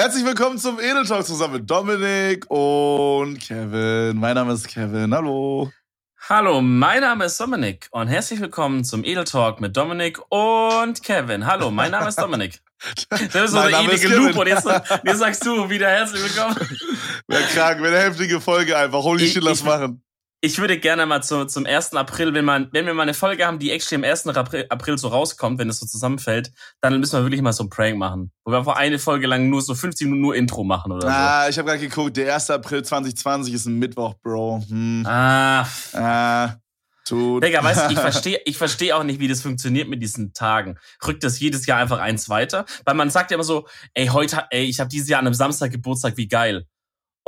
Herzlich willkommen zum Edel Talk zusammen mit Dominik und Kevin. Mein Name ist Kevin. Hallo. Hallo, mein Name ist Dominik und herzlich willkommen zum Edel Talk mit Dominik und Kevin. Hallo, mein Name ist Dominik. Das ist so eine ewige Loop und jetzt, jetzt, sagst du wieder herzlich willkommen. Wäre krank, wäre eine heftige Folge einfach. Holy shit, lass machen ich würde gerne mal zu, zum 1. April, wenn, man, wenn wir mal eine Folge haben, die actually am 1. April, April so rauskommt, wenn es so zusammenfällt, dann müssen wir wirklich mal so ein Prank machen. Wo wir einfach eine Folge lang nur so 15 Minuten nur Intro machen oder ah, so. ich habe gerade geguckt, der 1. April 2020 ist ein Mittwoch, Bro. Hm. Ah. Ah. Tut. Digga, weißt du, ich verstehe ich versteh auch nicht, wie das funktioniert mit diesen Tagen. Rückt das jedes Jahr einfach eins weiter? Weil man sagt ja immer so, ey, heute, ey, ich habe dieses Jahr an einem Samstag Geburtstag, wie geil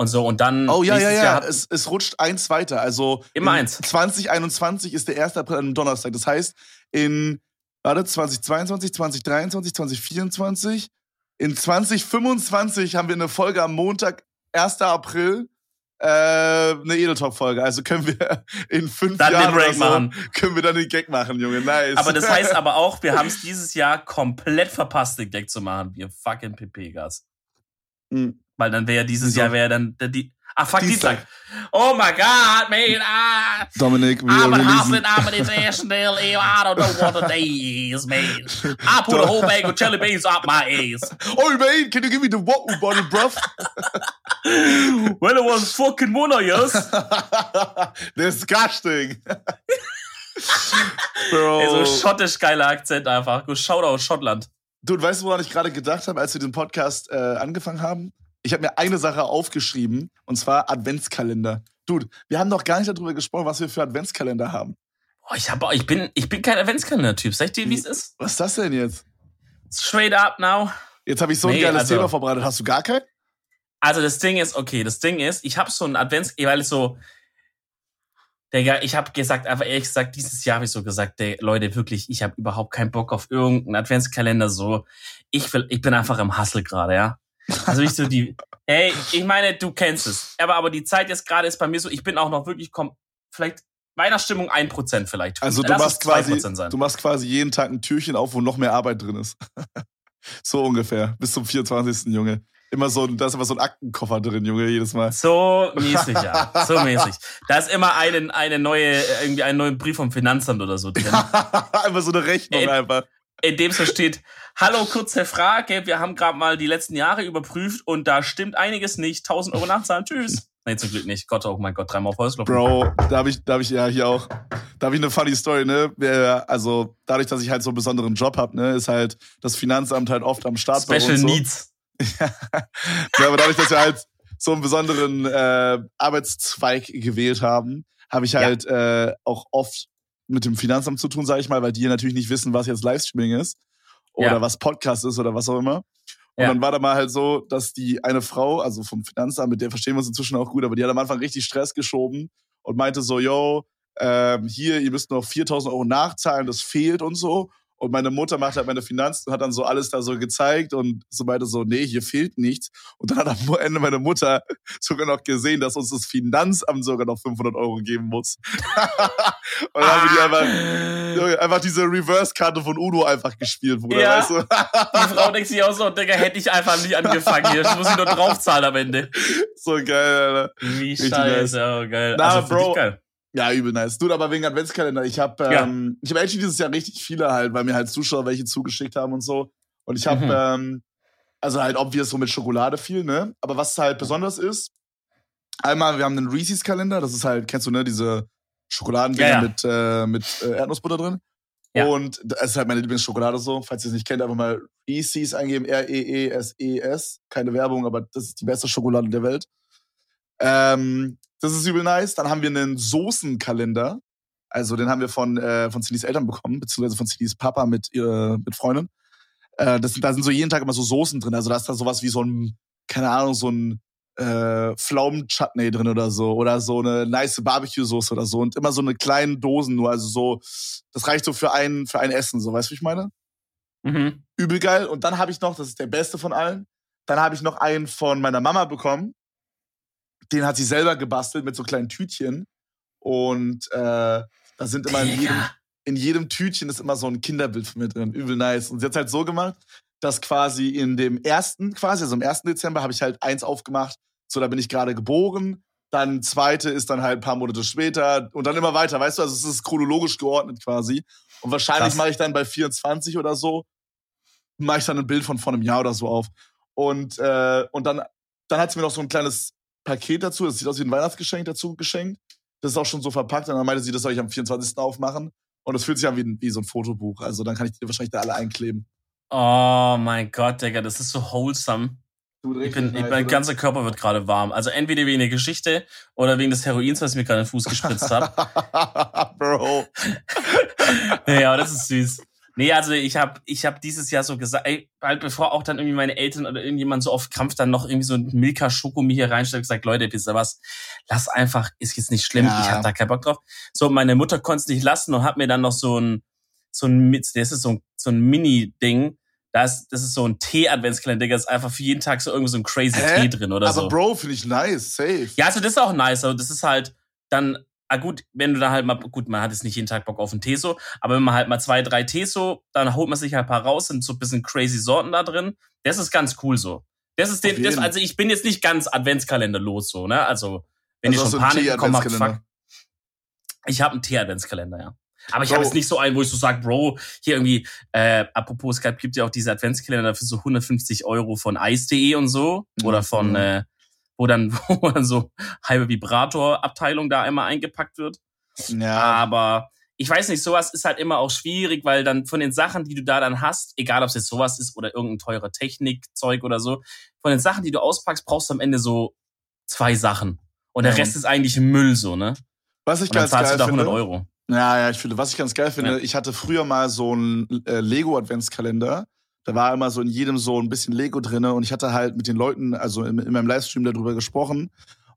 und so und dann. Oh ja, ja, ja. Jahr es, es rutscht eins weiter. Also immer eins. 2021 ist der 1. April an einem Donnerstag. Das heißt, in warte, 2022, 2023, 2024, in 2025 haben wir eine Folge am Montag, 1. April. Äh, eine Edeltalk-Folge. Also können wir in fünf dann Jahren den Break so, machen. können wir dann den Gag machen, Junge. Nice. Aber das heißt aber auch, wir haben es dieses Jahr komplett verpasst, den Gag zu machen. Wir fucking PP-Gas. Mhm. Weil dann wäre dieses Wieso? Jahr wäre dann die. Ah, fuck, Dienstag. Dienstag. Oh my God, man. Ah, Dominik, we I'm hustling, I'm an international. I don't know what the day is, man. I put a whole bag of jelly beans up my ass. Oh, man, can you give me the water bottle, bruv? well, it was fucking one of yours. Disgusting. Bro. Ey, so schottisch geiler Akzent einfach. Shoutout aus Schottland. Du, weißt du, woran ich gerade gedacht habe, als wir den Podcast äh, angefangen haben? Ich habe mir eine Sache aufgeschrieben, und zwar Adventskalender. Dude, wir haben noch gar nicht darüber gesprochen, was wir für Adventskalender haben. Boah, ich, hab, ich, bin, ich bin kein Adventskalender-Typ. Sag ich dir, wie es ist? Was ist das denn jetzt? Straight up now. Jetzt habe ich so ein nee, geiles also, Thema vorbereitet. Hast du gar keinen? Also das Ding ist, okay, das Ding ist, ich habe so ein Advents, weil ich so, Digga, ich habe gesagt, einfach ehrlich gesagt, dieses Jahr habe ich so gesagt, ey, Leute, wirklich, ich habe überhaupt keinen Bock auf irgendeinen Adventskalender. So, ich will, ich bin einfach im Hustle gerade, ja. Also ich so die, hey, ich meine, du kennst es. Aber, aber die Zeit jetzt gerade ist bei mir so, ich bin auch noch wirklich, komm, vielleicht Weihnachtsstimmung ein Prozent vielleicht. Also du machst quasi, du machst quasi jeden Tag ein Türchen auf, wo noch mehr Arbeit drin ist. so ungefähr. Bis zum 24. Junge. Immer so, da ist immer so ein Aktenkoffer drin, Junge, jedes Mal. So mäßig, ja. So mäßig. Da ist immer eine, eine neue, irgendwie ein neuer Brief vom Finanzamt oder so drin. einfach so eine Rechnung in, einfach. In dem so steht, hallo, kurze Frage, wir haben gerade mal die letzten Jahre überprüft und da stimmt einiges nicht. 1000 Euro nachzahlen, tschüss. Nee, zum Glück nicht. Gott, oh mein Gott, dreimal auf Häusloch. Bro, da habe ich, da habe ich ja hier auch, da habe ich eine funny Story, ne? Also dadurch, dass ich halt so einen besonderen Job hab, ne, ist halt das Finanzamt halt oft am Start Special bei uns so. Needs ja, aber dadurch, dass wir halt so einen besonderen äh, Arbeitszweig gewählt haben, habe ich halt ja. äh, auch oft mit dem Finanzamt zu tun, sage ich mal, weil die natürlich nicht wissen, was jetzt Livestreaming ist oder ja. was Podcast ist oder was auch immer. Und ja. dann war da mal halt so, dass die eine Frau, also vom Finanzamt, mit der verstehen wir uns inzwischen auch gut, aber die hat am Anfang richtig Stress geschoben und meinte so, yo, ähm, hier, ihr müsst noch 4000 Euro nachzahlen, das fehlt und so. Und meine Mutter macht halt meine Finanzen und hat dann so alles da so gezeigt und so meinte so, nee, hier fehlt nichts. Und dann hat am Ende meine Mutter sogar noch gesehen, dass uns das Finanzamt sogar noch 500 Euro geben muss. und dann haben wir die einfach, einfach diese Reverse-Karte von Udo einfach gespielt, Bruder, ja. weißt du? die Frau denkt sich auch so, Digga, hätte ich einfach nicht angefangen hier. Ich muss ich nur draufzahlen am Ende. So geil, Alter. Wie scheiße, oh, geil. Na, also, Bro. Geil. Ja, übel nice. Du, aber wegen Adventskalender. Ich habe ähm, ja. ich habe actually dieses Jahr richtig viele halt, weil mir halt Zuschauer welche zugeschickt haben und so. Und ich habe, mhm. ähm, also halt obvious so mit Schokolade viel, ne? Aber was halt besonders ist, einmal, wir haben einen Reese's-Kalender, das ist halt, kennst du, ne, diese Schokoladendinger ja, ja. mit, äh, mit äh, Erdnussbutter drin. Ja. Und das ist halt meine Lieblingsschokolade so. Falls ihr es nicht kennt, einfach mal Reese's eingeben, R-E-E-S-E-S. -E Keine Werbung, aber das ist die beste Schokolade der Welt. Ähm, das ist übel nice. Dann haben wir einen Soßenkalender. Also den haben wir von, äh, von Cillys Eltern bekommen, beziehungsweise von Cillys Papa mit, äh, mit Freundin. Äh, das sind, da sind so jeden Tag immer so Soßen drin. Also da ist da sowas wie so ein, keine Ahnung, so ein äh, Pflaumen-Chutney drin oder so. Oder so eine nice Barbecue-Soße oder so. Und immer so eine kleine Dosen nur. Also so, das reicht so für ein, für ein Essen. So, weißt du, wie ich meine? Mhm. Übel geil. Und dann habe ich noch, das ist der beste von allen, dann habe ich noch einen von meiner Mama bekommen den hat sie selber gebastelt mit so kleinen Tütchen. Und äh, da sind immer in jedem, in jedem Tütchen ist immer so ein Kinderbild von mir drin. Übel nice. Und sie hat halt so gemacht, dass quasi in dem ersten, quasi, also im ersten Dezember habe ich halt eins aufgemacht, so da bin ich gerade geboren. Dann zweite ist dann halt ein paar Monate später und dann immer weiter, weißt du, also es ist chronologisch geordnet quasi. Und wahrscheinlich mache ich dann bei 24 oder so, mache ich dann ein Bild von vor einem Jahr oder so auf. Und, äh, und dann, dann hat sie mir noch so ein kleines Paket dazu, das sieht aus wie ein Weihnachtsgeschenk dazu geschenkt. Das ist auch schon so verpackt. Und dann meinte sie, das soll ich am 24. aufmachen. Und das fühlt sich an wie, wie so ein Fotobuch. Also dann kann ich die wahrscheinlich da alle einkleben. Oh mein Gott, Digga, das ist so wholesome. Ich bin, ich, mein ganzer Körper wird gerade warm. Also entweder wegen der Geschichte oder wegen des Heroins, was ich mir gerade in den Fuß gespritzt habe. Bro. ja, aber das ist süß. Nee, also ich habe ich hab dieses Jahr so gesagt, ey, bald bevor auch dann irgendwie meine Eltern oder irgendjemand so auf Krampf dann noch irgendwie so ein Milka Schokomi hier reinstellt, gesagt, Leute, wisst ihr was, lass einfach, ist jetzt nicht schlimm, ja. ich habe da keinen Bock drauf. So, meine Mutter konnte es nicht lassen und hat mir dann noch so ein, so ein, das ist so ein, so ein Mini-Ding, das, das ist so ein Tee-Adventskalender, da ist einfach für jeden Tag so irgendwie so ein crazy Hä? Tee drin oder Aber so. Aber Bro, finde ich nice, safe. Ja, also das ist auch nice, aber das ist halt dann ah gut, wenn du da halt mal, gut, man hat jetzt nicht jeden Tag Bock auf einen Teso, aber wenn man halt mal zwei, drei Teso, dann holt man sich halt ein paar raus, sind so ein bisschen crazy Sorten da drin. Das ist ganz cool so. Das ist den, das, also ich bin jetzt nicht ganz Adventskalenderlos so, ne? Also, wenn also ihr schon Panik bekommen habt, fuck. Ich habe einen Tee-Adventskalender, ja. Aber ich habe jetzt nicht so einen, wo ich so sage, Bro, hier irgendwie, äh, apropos, es gibt ja auch diese Adventskalender für so 150 Euro von ice.de und so. Oder von, mhm. äh, wo dann, wo dann so halbe Vibrator-Abteilung da einmal eingepackt wird. Ja. Aber ich weiß nicht, sowas ist halt immer auch schwierig, weil dann von den Sachen, die du da dann hast, egal ob es jetzt sowas ist oder irgendein teurer Technikzeug oder so, von den Sachen, die du auspackst, brauchst du am Ende so zwei Sachen. Und der ja. Rest ist eigentlich Müll so, ne? Was ich ganz geil finde. 100 Euro. Ja, ja, ich finde, was ich ganz geil finde, ja. ich hatte früher mal so einen äh, Lego Adventskalender da war immer so in jedem so ein bisschen Lego drinne und ich hatte halt mit den Leuten, also in, in meinem Livestream darüber gesprochen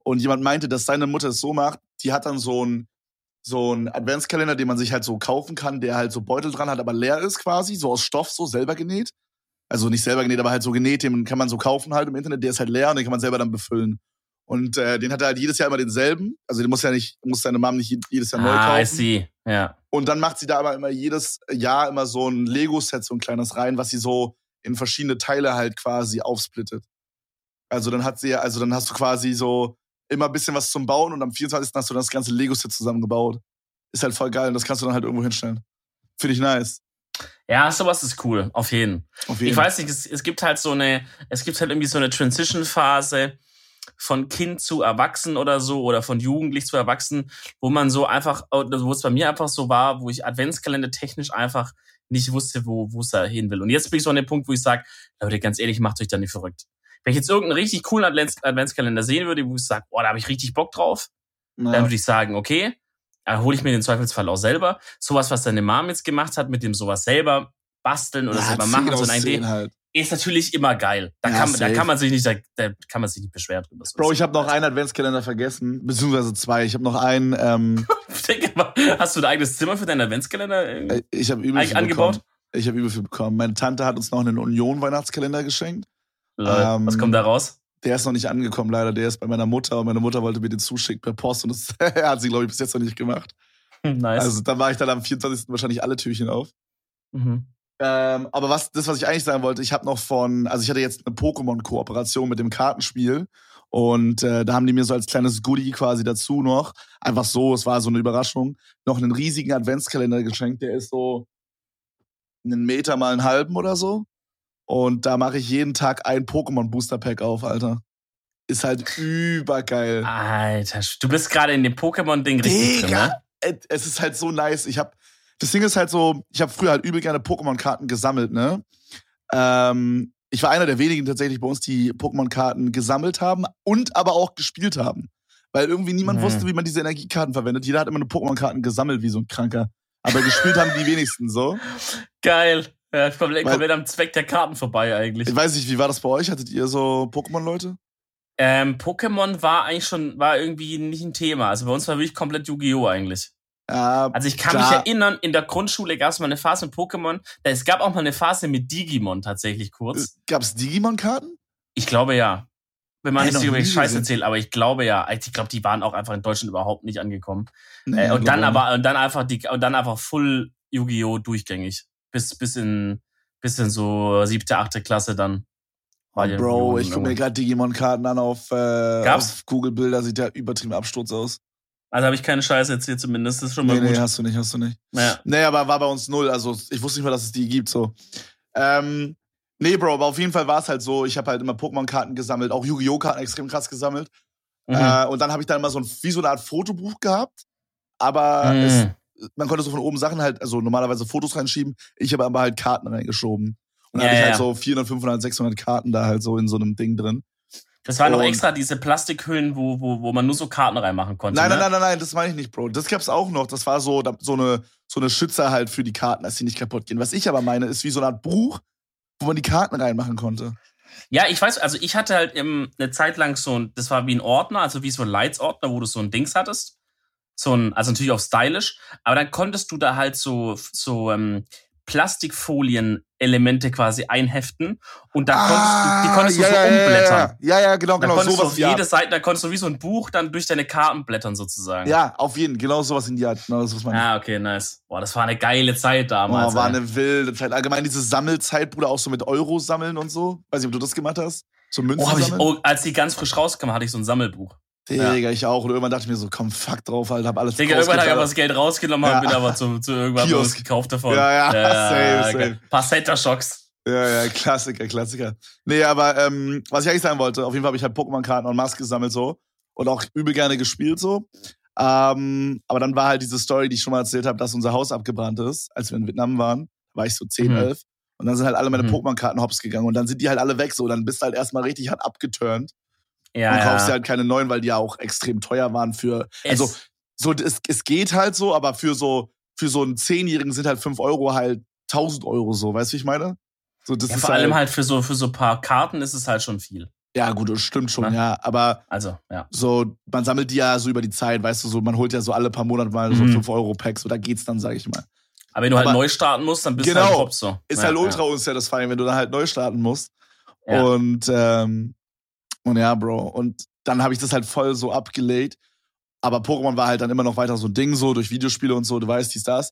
und jemand meinte, dass seine Mutter es so macht, die hat dann so ein so Adventskalender, den man sich halt so kaufen kann, der halt so Beutel dran hat, aber leer ist quasi, so aus Stoff, so selber genäht. Also nicht selber genäht, aber halt so genäht, den kann man so kaufen halt im Internet, der ist halt leer und den kann man selber dann befüllen. Und äh, den hat er halt jedes Jahr immer denselben. Also den muss ja nicht, muss seine Mom nicht jedes Jahr neu kaufen. Ah, I see. Ja. Und dann macht sie da aber immer jedes Jahr immer so ein Lego-Set, so ein kleines rein, was sie so in verschiedene Teile halt quasi aufsplittet. Also dann hat sie, also dann hast du quasi so immer ein bisschen was zum Bauen und am 24. hast du dann das ganze Lego-Set zusammengebaut. Ist halt voll geil und das kannst du dann halt irgendwo hinstellen. Finde ich nice. Ja, sowas ist cool, auf jeden. Auf jeden. Ich weiß nicht, es, es gibt halt so eine, es gibt halt irgendwie so eine Transition-Phase von Kind zu Erwachsen oder so oder von Jugendlich zu Erwachsen, wo man so einfach, wo es bei mir einfach so war, wo ich Adventskalender technisch einfach nicht wusste, wo wo es da hin will. Und jetzt bin ich so an dem Punkt, wo ich sage, Leute, ganz ehrlich, macht euch da nicht verrückt. Wenn ich jetzt irgendeinen richtig coolen Advents Adventskalender sehen würde, wo ich sage, boah, da habe ich richtig Bock drauf, ja. dann würde ich sagen, okay, hole ich mir den Zweifelsfall auch selber. Sowas, was deine Mom jetzt gemacht hat, mit dem sowas selber basteln oder ja, selber machen, so eine Idee. Halt ist natürlich immer geil. Da, ja, kann, da kann man sich nicht, da, da kann man sich nicht beschweren drüber. Bro, ich habe noch einen Adventskalender vergessen, beziehungsweise zwei. Ich habe noch einen. Ähm, Hast du ein eigenes Zimmer für deinen Adventskalender äh, ich hab übel viel angebaut? Bekommen. Ich habe übel viel bekommen. Meine Tante hat uns noch einen Union-Weihnachtskalender geschenkt. Ähm, Was kommt da raus? Der ist noch nicht angekommen, leider. Der ist bei meiner Mutter und meine Mutter wollte mir den zuschicken per Post und das hat sie, glaube ich, bis jetzt noch nicht gemacht. Nice. Also da war ich dann am 24. wahrscheinlich alle Türchen auf. Mhm. Ähm, aber was, das, was ich eigentlich sagen wollte, ich habe noch von, also ich hatte jetzt eine Pokémon-Kooperation mit dem Kartenspiel. Und äh, da haben die mir so als kleines Goodie quasi dazu noch, einfach so, es war so eine Überraschung, noch einen riesigen Adventskalender geschenkt. Der ist so einen Meter mal einen halben oder so. Und da mache ich jeden Tag ein Pokémon Booster Pack auf, Alter. Ist halt übergeil. Alter, du bist gerade in dem Pokémon-Ding richtig Digga, drin, ne? Es ist halt so nice. Ich habe das Ding ist halt so, ich habe früher halt übel gerne Pokémon-Karten gesammelt, ne? Ähm, ich war einer der wenigen tatsächlich bei uns, die Pokémon-Karten gesammelt haben und aber auch gespielt haben. Weil irgendwie niemand mhm. wusste, wie man diese Energiekarten verwendet. Jeder hat immer nur Pokémon-Karten gesammelt, wie so ein Kranker. Aber gespielt haben die wenigsten so. Geil. Ja, komplett, komplett am Zweck der Karten vorbei eigentlich. Ich weiß nicht, wie war das bei euch? Hattet ihr so Pokémon-Leute? Ähm, Pokémon war eigentlich schon, war irgendwie nicht ein Thema. Also bei uns war wirklich komplett Yu-Gi-Oh! eigentlich. Also ich kann mich erinnern, in der Grundschule gab es mal eine Phase mit Pokémon. Es gab auch mal eine Phase mit Digimon tatsächlich kurz. Gab es Digimon-Karten? Ich glaube ja. Wenn man hey, nicht über Scheiße erzählt, aber ich glaube ja. Ich glaube, die waren auch einfach in Deutschland überhaupt nicht angekommen. Nee, äh, und dann aber, und dann einfach die, und dann einfach full Yu-Gi-Oh! durchgängig. Bis, bis in, Bisschen so siebte, achte Klasse dann. Oh, Bro, ich gucke mir gerade Digimon-Karten an auf, äh, auf Google Bilder, sieht ja übertrieben Absturz aus. Also habe ich keine Scheiße jetzt hier zumindest, das ist schon mal nee, gut. Nee, hast du nicht, hast du nicht. Naja. Nee, aber war bei uns null, also ich wusste nicht mal, dass es die gibt, so. Ähm, nee, Bro, aber auf jeden Fall war es halt so, ich habe halt immer Pokémon-Karten gesammelt, auch Yu-Gi-Oh! Karten extrem krass gesammelt. Mhm. Äh, und dann habe ich dann immer so ein, wie so eine Art Fotobuch gehabt, aber mhm. es, man konnte so von oben Sachen halt, also normalerweise Fotos reinschieben, ich habe aber halt Karten reingeschoben. Und dann ja, habe ich halt so 400, 500, 600 Karten da halt so in so einem Ding drin. Das waren noch extra diese Plastikhüllen, wo, wo, wo man nur so Karten reinmachen konnte. Nein, ne? nein, nein, nein, nein, das meine ich nicht, Bro. Das gab's auch noch. Das war so, so eine, so eine Schützer halt für die Karten, dass sie nicht kaputt gehen. Was ich aber meine, ist wie so eine Art Buch, wo man die Karten reinmachen konnte. Ja, ich weiß, also ich hatte halt im, eine Zeit lang so ein, das war wie ein Ordner, also wie so ein Lights-Ordner, wo du so ein Dings hattest. So ein, also natürlich auch stylisch, aber dann konntest du da halt so, so ähm, Plastikfolien-Elemente quasi einheften und da konntest ah, du, die konntest ja, du so ja, umblättern. Ja, ja, genau, da genau. Konntest sowas, du auf jede Seite, da konntest du wie so ein Buch dann durch deine Karten blättern sozusagen. Ja, auf jeden, genau sowas in die Art. Genau, das, was man ah, okay, nice. Boah, das war eine geile Zeit damals. Boah, war ey. eine wilde Zeit. Allgemein diese Sammelzeit, Bruder, auch so mit Euro sammeln und so. Weiß nicht, ob du das gemacht hast. So Münzen oh, ich, oh, als die ganz frisch rauskam, hatte ich so ein Sammelbuch. Digga, ja. ich auch. Und irgendwann dachte ich mir so, komm, fuck drauf, halt, hab alles Digga, irgendwann habe ich einfach das Geld rausgenommen, ja. bin aber zu, zu irgendwann was gekauft davon. Ja, ja, ja safe, safe. Center-Shocks. Ja, ja, Klassiker, Klassiker. Nee, aber ähm, was ich eigentlich sagen wollte, auf jeden Fall habe ich halt Pokémon-Karten und Maske gesammelt so und auch übel gerne gespielt so. Ähm, aber dann war halt diese Story, die ich schon mal erzählt habe, dass unser Haus abgebrannt ist, als wir in Vietnam waren. Da war ich so 10, mhm. 11. Und dann sind halt alle meine mhm. Pokémon-Karten hops gegangen und dann sind die halt alle weg so. Dann bist du halt erstmal richtig hart abgeturnt. Ja, und kaufst ja. halt keine neuen, weil die ja auch extrem teuer waren für. Es also, so, es, es geht halt so, aber für so, für so einen Zehnjährigen sind halt 5 Euro halt 1000 Euro so. Weißt du, wie ich meine? So, das ja, ist vor allem halt für so, für so paar Karten ist es halt schon viel. Ja, gut, das stimmt schon, Na? ja. Aber also, ja. so, man sammelt die ja so über die Zeit, weißt du, so, man holt ja so alle paar Monate mal mhm. so 5 Euro Packs, so da geht's dann, sag ich mal. Aber wenn du halt aber, neu starten musst, dann bist genau, du halt top so. Ist ja, halt ultra ja. unsatisfying, wenn du dann halt neu starten musst. Ja. Und, ähm, und ja, Bro. Und dann habe ich das halt voll so abgelegt. Aber Pokémon war halt dann immer noch weiter so ein Ding, so durch Videospiele und so, du weißt, dies, das.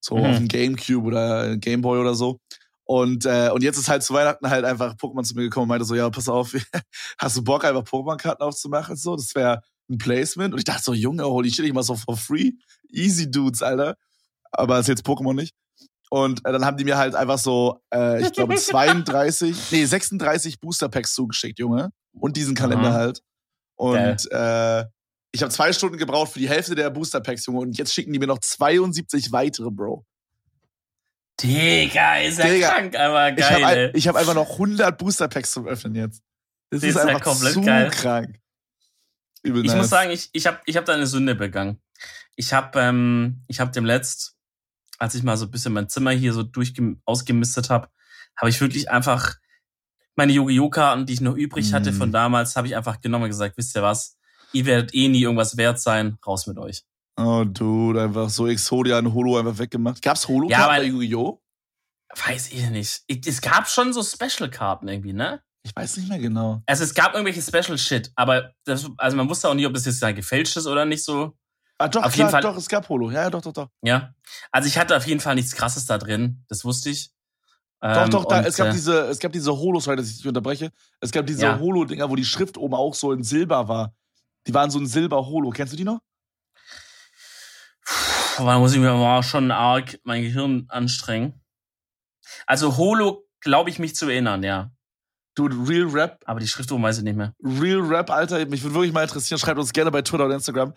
So Mhm. auf dem Gamecube oder Gameboy oder so. Und, äh, und jetzt ist halt zu Weihnachten halt einfach Pokémon zu mir gekommen und meinte so, ja, pass auf, hast du Bock, einfach Pokémon-Karten aufzumachen? So, das wäre ein Placement. Und ich dachte so, Junge, holy shit, ich mach so for free. Easy Dudes, Alter. Aber ist jetzt Pokémon nicht. Und äh, dann haben die mir halt einfach so, äh, ich glaube, 32, nee, 36 Booster-Packs zugeschickt, Junge. Und diesen Kalender Aha. halt. Und äh, ich habe zwei Stunden gebraucht für die Hälfte der Booster-Packs, Junge. Und jetzt schicken die mir noch 72 weitere, Bro. Digga, ist ja Digga, krank, aber Ich geil. habe ich hab einfach noch 100 Booster-Packs zum Öffnen jetzt. Das, Das ist ist einfach komplett zu geil. krank. Übel Ich nice. muss sagen, ich, ich habe ich hab da eine Sünde begangen. Ich habe ähm, ich hab dem letzt, als ich mal so ein bisschen mein Zimmer hier so durchgem ausgemistet habe, habe ich wirklich einfach meine Yu-Gi-Oh! Karten, die ich noch übrig hatte Mhm. von damals, habe ich einfach genommen und gesagt, wisst ihr was, ihr werdet eh nie irgendwas wert sein, raus mit euch. Oh, Dude, einfach so Exodia und Holo einfach weggemacht. Gab's holo Ja, bei Yu-Gi-Oh? Weiß ich nicht. Ich, es gab schon so Special-Karten irgendwie, ne? Ich weiß nicht mehr genau. Also es gab irgendwelche Special-Shit, aber das, also man wusste auch nicht, ob das jetzt gefälscht ist oder nicht so. Ah, doch, Auf klar, jeden Fall- doch, es gab Holo. Ja, ja, doch, doch, doch. Ja. Also ich hatte auf jeden Fall nichts krasses da drin, das wusste ich. Doch, Ähm, doch, da, und, es gab äh, diese, es gab diese Holos, sorry, dass ich dich unterbreche. Es gab diese Ja. Holo-Dinger, wo die Schrift oben auch so in Silber war. Die waren so ein Silber-Holo. Kennst du die noch? Puh, Da muss ich mir mal schon arg mein Gehirn anstrengen. Also Holo glaube ich mich zu erinnern, ja. Dude, Real Rap, Aber die Schrift oben weiß ich nicht mehr. Real Rap, Alter, mich würde wirklich mal interessieren. Schreibt uns gerne bei Twitter oder Instagram.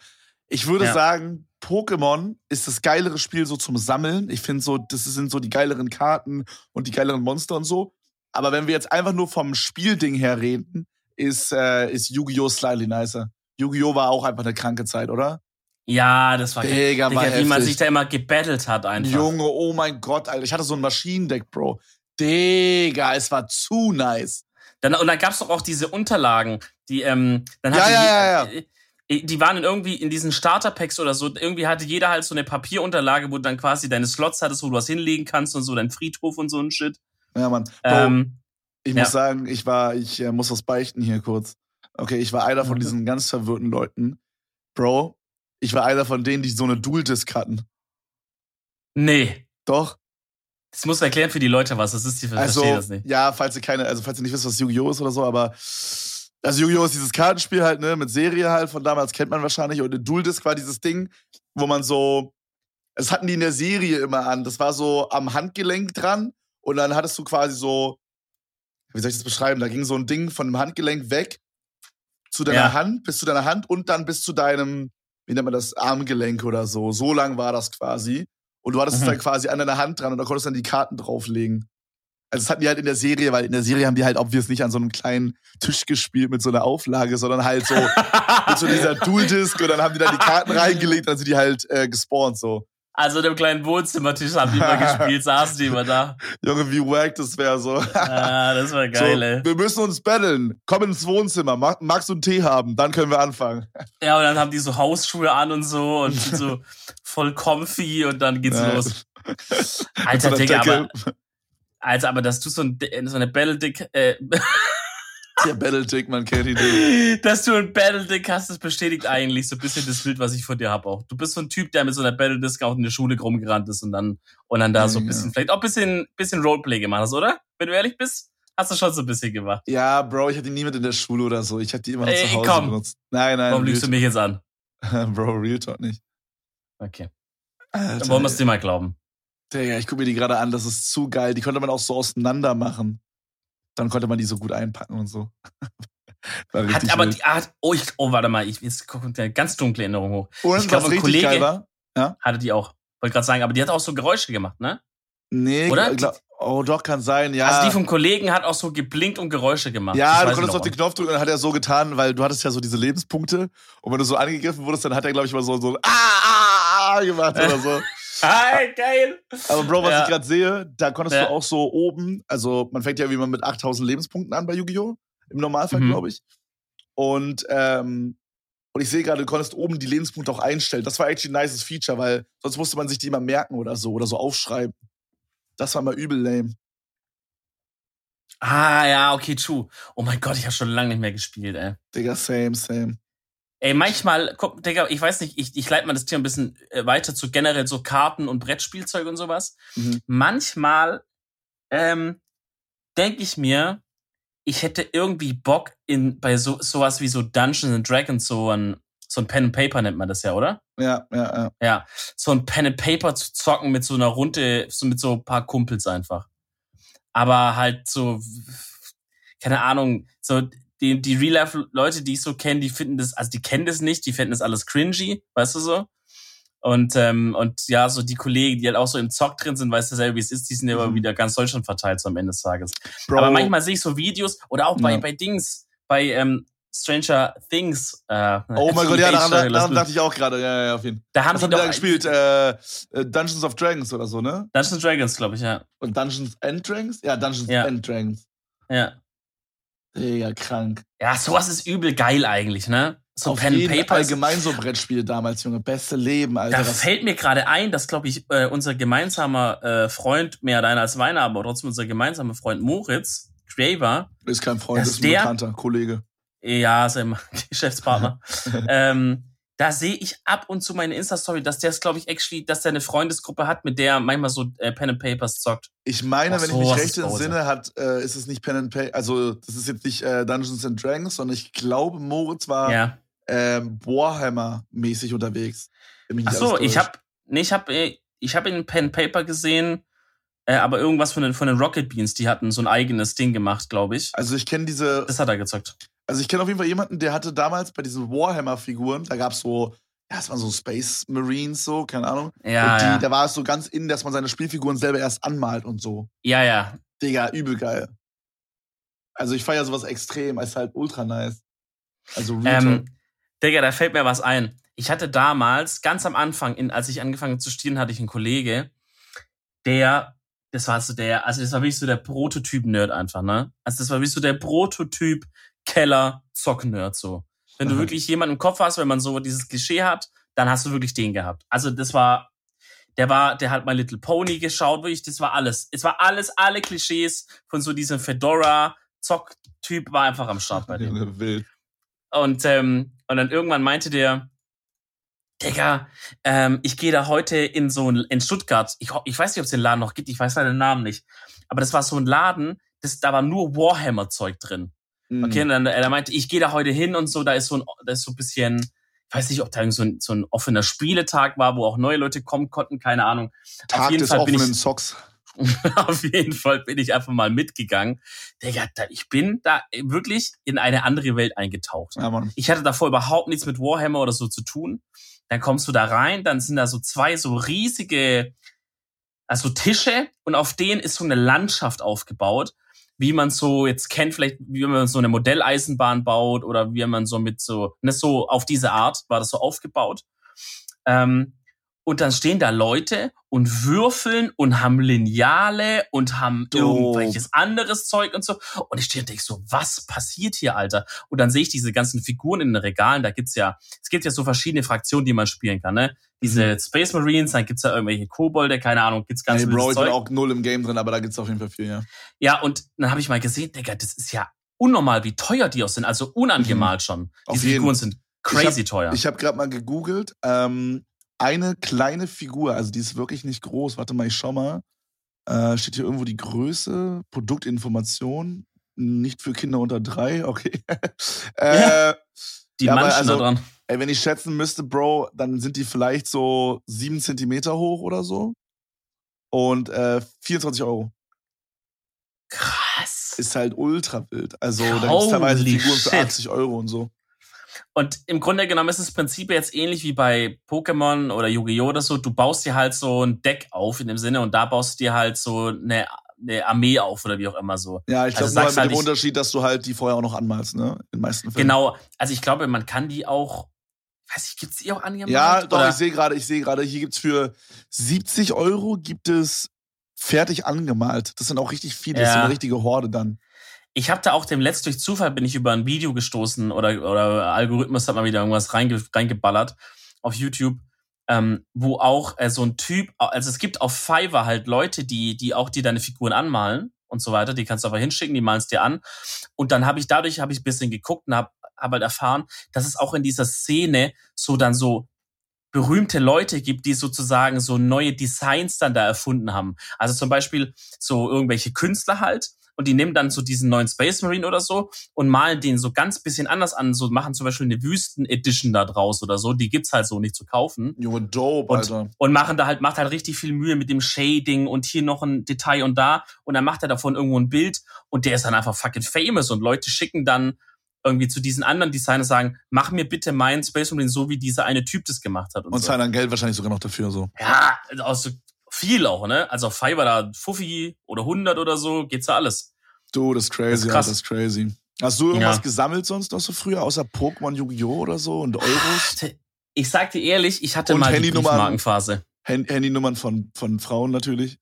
Ich würde Ja. sagen, Pokémon ist das geilere Spiel so zum Sammeln. Ich finde so, das sind so die geileren Karten und die geileren Monster und so. Aber wenn wir jetzt einfach nur vom Spielding her reden, ist, äh, ist Yu-Gi-Oh! slightly nicer. Yu-Gi-Oh! war auch einfach eine kranke Zeit, oder? Ja, das war Digga, war Digga, wie man sich da immer gebettelt hat einfach. Junge, oh mein Gott, Alter. Ich hatte so ein Maschinendeck, Bro. Digga, es war zu nice. Dann, und dann gab's doch auch diese Unterlagen, die, ähm, dann Ja, hatte ja, je- ja, ja. Die waren in irgendwie in diesen Starterpacks oder so. Irgendwie hatte jeder halt so eine Papierunterlage, wo du dann quasi deine Slots hattest, wo du was hinlegen kannst und so, dein Friedhof und so ein Shit. Ja, Mann. Ähm, ich ja. muss sagen, ich war, ich äh, muss was beichten hier kurz. Okay, ich war einer von Mhm. diesen ganz verwirrten Leuten. Bro, ich war einer von denen, die so eine Dual-Disc hatten. nee. Doch. Das muss erklären für die Leute, was das ist, die Also, verstehen das nicht. ja, falls ihr keine, also falls ihr nicht wisst, was Yu-Gi-Oh! ist oder so, aber also Yu-Gi-Oh! ist dieses Kartenspiel halt, ne, mit Serie halt, von damals kennt man wahrscheinlich. Und Dual Disc war dieses Ding, wo man so, das hatten die in der Serie immer an. Das war so am Handgelenk dran und dann hattest du quasi so, wie soll ich das beschreiben? Da ging so ein Ding von dem Handgelenk weg zu deiner Ja. Hand, bis zu deiner Hand und dann bis zu deinem, wie nennt man das, Armgelenk oder so. So lang war das quasi. Und du hattest es Mhm. dann quasi an deiner Hand dran und da konntest du dann die Karten drauflegen. Also das hatten die halt in der Serie, weil in der Serie haben die halt obvious nicht an so einem kleinen Tisch gespielt mit so einer Auflage, sondern halt so mit so dieser Dual-Disc und dann haben die dann die Karten reingelegt, dann sind die halt äh, gespawnt so. Also in dem kleinen Wohnzimmertisch haben die immer gespielt, saßen die immer da. Junge, wie wack das wäre so. Ah, das war geil, so, ey. wir müssen uns battlen. Komm ins Wohnzimmer. Mag, magst du einen Tee haben? Dann können wir anfangen. Ja, und dann haben die so Hausschuhe an und so und sind so voll comfy und dann geht's Ja. los. Alter, Digga, aber, Alter, aber dass du so, ein, so eine Battle-Dick, äh, Der Battle-Dick, man kennt ihn nicht. dass du ein Battle-Dick hast, das bestätigt eigentlich so ein bisschen das Bild, was ich von dir hab auch. Du bist so ein Typ, der mit so einer Battle-Disc auch in der Schule rumgerannt ist und dann, und dann da so ein Ja. bisschen, vielleicht auch ein bisschen, bisschen Roleplay gemacht hast, oder? Wenn du ehrlich bist, hast du schon so ein bisschen gemacht. Ja, Bro, ich hatte die nie mit in der Schule oder so. Ich hatte die immer noch Ey, zu Hause komm. benutzt. Nein, nein. Warum lügst du mich jetzt an? Bro, Real Talk nicht. Okay. Alter, Dann wollen wir es dir mal glauben. Digga, ich gucke mir die gerade an, das ist zu geil. Die konnte man auch so auseinander machen. Dann konnte man die so gut einpacken und so. War Hat aber wild. die Art, oh, ich, oh, warte mal, ich, jetzt kommt eine ganz dunkle Erinnerung hoch. Und ich glaub, was ein Kollege- geil war? Hatte die auch. Wollte gerade sagen, aber die hat auch so Geräusche gemacht, ne? Nee, Oder? glaub, oh doch, kann sein, ja. Also die vom Kollegen hat auch so geblinkt und Geräusche gemacht. ja, du konntest auf den Knopf drücken und dann hat er so getan, weil du hattest ja so diese Lebenspunkte und wenn du so angegriffen wurdest, dann hat er, glaube ich, mal so, so ah, ah, ah gemacht oder so. Hi, geil. Aber Bro, was Ja. ich gerade sehe, da konntest Ja. du auch so oben, also man fängt ja wie man mit 8000 Lebenspunkten an bei Yu-Gi-Oh! Im Normalfall, Mhm. glaube ich. Und, ähm, und ich sehe gerade, du konntest oben die Lebenspunkte auch einstellen. Das war actually ein nices Feature, weil sonst musste man sich die immer merken oder so oder so aufschreiben. Das war mal übel lame. Ah, ja, okay, true. Oh mein Gott, ich habe schon lange nicht mehr gespielt, ey. Digga, same, same. Ey, manchmal, guck, Digga, ich weiß nicht, ich, ich leite mal das Thema ein bisschen äh, weiter zu generell so Karten und Brettspielzeug und sowas. Mhm. Manchmal ähm, denke ich mir, ich hätte irgendwie Bock in bei so sowas wie so Dungeons and Dragons so ein so ein Pen and Paper nennt man das ja, oder? Ja, ja, ja. Ja, so ein Pen and Paper zu zocken mit so einer Runde, so mit so ein paar Kumpels einfach. Aber halt so, keine Ahnung, so die, die Real-Life-Leute, die ich so kenne, die finden das, also die kennen das nicht, die finden das alles cringy, weißt du so? Und, ähm, und ja, so die Kollegen, die halt auch so im Zock drin sind, weißt du selber, wie es ist, die sind ja immer Mhm. wieder ganz Deutschland verteilt, so am Ende des Tages. Bro, Aber manchmal sehe ich so Videos oder auch bei, Ja. bei Dings, bei ähm, Stranger Things. Äh, Oh mein Gott, ja, daran, daran dachte ich auch gerade. Ja, ja, auf jeden Fall. Da haben Was die haben doch da gespielt? Äh, äh, Dungeons of Dragons oder so, ne? Dungeons Dragons, glaube ich, ja. Und Dungeons and Dragons? Ja, Dungeons Ja. and Dragons. Ja. Digga, krank. Ja, sowas ist übel geil eigentlich, ne? So Auf Pen jeden Paper. allgemein so Brettspiele damals, Junge. Beste Leben, Alter. Da fällt mir gerade ein, dass, glaube ich, äh, unser gemeinsamer äh, Freund, mehr deiner als meiner, aber trotzdem unser gemeinsamer Freund Moritz, Graver, ist kein Freund, ist ein der- Bekannter, Kollege. ja, sein Geschäftspartner, ähm, da sehe ich ab und zu meine Insta-Story, dass der es, glaube ich, actually, dass der eine Freundesgruppe hat, mit der er manchmal so äh, Pen and Papers zockt. Ich meine, Ach wenn so, ich mich recht entsinne, hat, äh, ist es nicht Pen and Pay, also das ist jetzt nicht äh, Dungeons and Dragons, sondern ich glaube, Moritz war Ja. ähm, Warhammer-mäßig unterwegs. Wenn mich Ach nicht so, alles ich habe, nee, ich habe, äh, ich habe in Pen and Paper gesehen, äh, aber irgendwas von den von den Rocket Beans, die hatten so ein eigenes Ding gemacht, glaube ich. Also ich kenne diese, Das hat er gezockt. Also ich kenne auf jeden Fall jemanden, der hatte damals bei diesen Warhammer-Figuren, da gab's so, ja, es waren so Space Marines, so, keine Ahnung. Ja, und die, ja. da war es so ganz innen, dass man seine Spielfiguren selber erst anmalt und so. ja, ja. Digga, übel geil. Also ich feiere sowas extrem, ist halt ultra nice. Also Real Ähm. Digga, da fällt mir was ein. Ich hatte damals, ganz am Anfang, in, als ich angefangen zu studieren, hatte ich einen Kollege, der, das war so der, also das war wirklich so der Prototyp-Nerd einfach, ne? Also das war wirklich so der Prototyp Keller-Zock-Nerd, so. Wenn du Aha. wirklich jemanden im Kopf hast, wenn man so dieses Klischee hat, dann hast du wirklich den gehabt. Also das war, der war, der hat My Little Pony geschaut, wirklich, das war alles. Es war alles, alle Klischees von so diesem Fedora-Zock-Typ war einfach am Start bei dem. Wild. Und, ähm, und dann irgendwann meinte der, Digga, ähm, ich gehe da heute in so ein, in Stuttgart, ich, ich weiß nicht, ob es den Laden noch gibt, ich weiß leider den Namen nicht, aber das war so ein Laden, das, da war nur Warhammer-Zeug drin. Mhm. Okay, und dann, er meinte, ich gehe da heute hin und so, da ist so ein, da ist so ein bisschen, ich weiß nicht, ob da so ein, so ein offener Spieletag war, wo auch neue Leute kommen konnten, keine Ahnung. Tag Auf jeden des Fall offenen ich, Socks. Auf jeden Fall bin ich einfach mal mitgegangen. Digga, ich bin da wirklich in eine andere Welt eingetaucht. Ja. Ich hatte davor überhaupt nichts mit Warhammer oder so zu tun. Dann kommst du da rein, dann sind da so zwei so riesige, also Tische und auf denen ist so eine Landschaft aufgebaut, wie man so jetzt kennt, vielleicht wie man so eine Modelleisenbahn baut oder wie man so mit so, ne, so auf diese Art war das so aufgebaut. Ähm, und dann stehen da Leute und würfeln und haben Lineale und haben oh. irgendwelches anderes Zeug und so. Und ich stehe und denke so, was passiert hier, Alter? Und dann sehe ich diese ganzen Figuren in den Regalen. Da gibt's ja, es gibt ja so verschiedene Fraktionen, die man spielen kann, ne? Diese mhm. Space Marines, dann gibt's ja irgendwelche Kobolde, keine Ahnung, gibt's ganz hey, Bro, ich bin auch null im Game drin, aber da gibt's auf jeden Fall viel, ja. Ja, und dann habe ich mal gesehen, Digga, das ist ja unnormal, wie teuer die auch sind. Also unangemalt mhm. schon. Diese Figuren sind crazy ich hab, teuer. Ich habe gerade mal gegoogelt. Ähm, eine kleine Figur, also die ist wirklich nicht groß. Warte mal, ich schau mal. Äh, steht hier irgendwo die Größe, Produktinformation, nicht für Kinder unter drei, okay. äh, ja, die ja, manchen also, da dran. Ey, wenn ich schätzen müsste, Bro, dann sind die vielleicht so sieben Zentimeter hoch oder so. Und äh, 24 Euro. Krass. Ist halt ultra wild. Also, da gibt es teilweise Figuren für 80 Euro und so. Und im Grunde genommen ist das Prinzip jetzt ähnlich wie bei Pokémon oder Yu-Gi-Oh! oder so. Du baust dir halt so ein Deck auf in dem Sinne und da baust du dir halt so eine, eine Armee auf oder wie auch immer so. Ja, ich glaube also nur halt mit dem Unterschied, dass du halt die vorher auch noch anmalst, ne? In den meisten Fällen. Genau. Also ich glaube, man kann die auch weiß ich, gibt's die auch angemalt? Ja, doch, oder? ich sehe gerade, ich sehe gerade, hier gibt's für 70 Euro gibt es fertig angemalt. Das sind auch richtig viele, ja. das ist eine richtige Horde dann ich habe da auch dem letzt durch Zufall bin ich über ein Video gestoßen oder, oder Algorithmus hat mal wieder irgendwas reinge, reingeballert auf YouTube, ähm, wo auch äh, so ein Typ, also es gibt auf Fiverr halt Leute, die, die auch dir deine Figuren anmalen und so weiter, die kannst du aber hinschicken, die malen es dir an. Und dann habe ich dadurch habe ich ein bisschen geguckt und habe hab halt erfahren, dass es auch in dieser Szene so dann so berühmte Leute gibt, die sozusagen so neue Designs dann da erfunden haben. Also zum Beispiel so irgendwelche Künstler halt, und die nehmen dann so diesen neuen Space Marine oder so und malen den so ganz bisschen anders an, so machen zum Beispiel eine Wüsten-Edition da draus oder so, die gibt's halt so nicht zu kaufen. Junge, dope, und, Alter. Und machen da halt, macht halt richtig viel Mühe mit dem Shading und hier noch ein Detail und da und dann macht er davon irgendwo ein Bild und der ist dann einfach fucking famous und Leute schicken dann irgendwie zu diesen anderen Designern sagen, mach mir bitte meinen Space Marine so, wie dieser eine Typ das gemacht hat. Und, und so. zahlen dann Geld wahrscheinlich sogar noch dafür, so. Ja, also viel auch, ne? Also auf Fiverr da Fuffi oder 100 oder so, geht's da alles. Du, das ist crazy, das ist, das ist crazy. Hast du irgendwas ja. gesammelt sonst noch so früher, außer Pokémon, Yu-Gi-Oh! oder so und Euros? Ich sag dir ehrlich, ich hatte und mal die Briefmarkenphase. Handynummern von, von Frauen natürlich.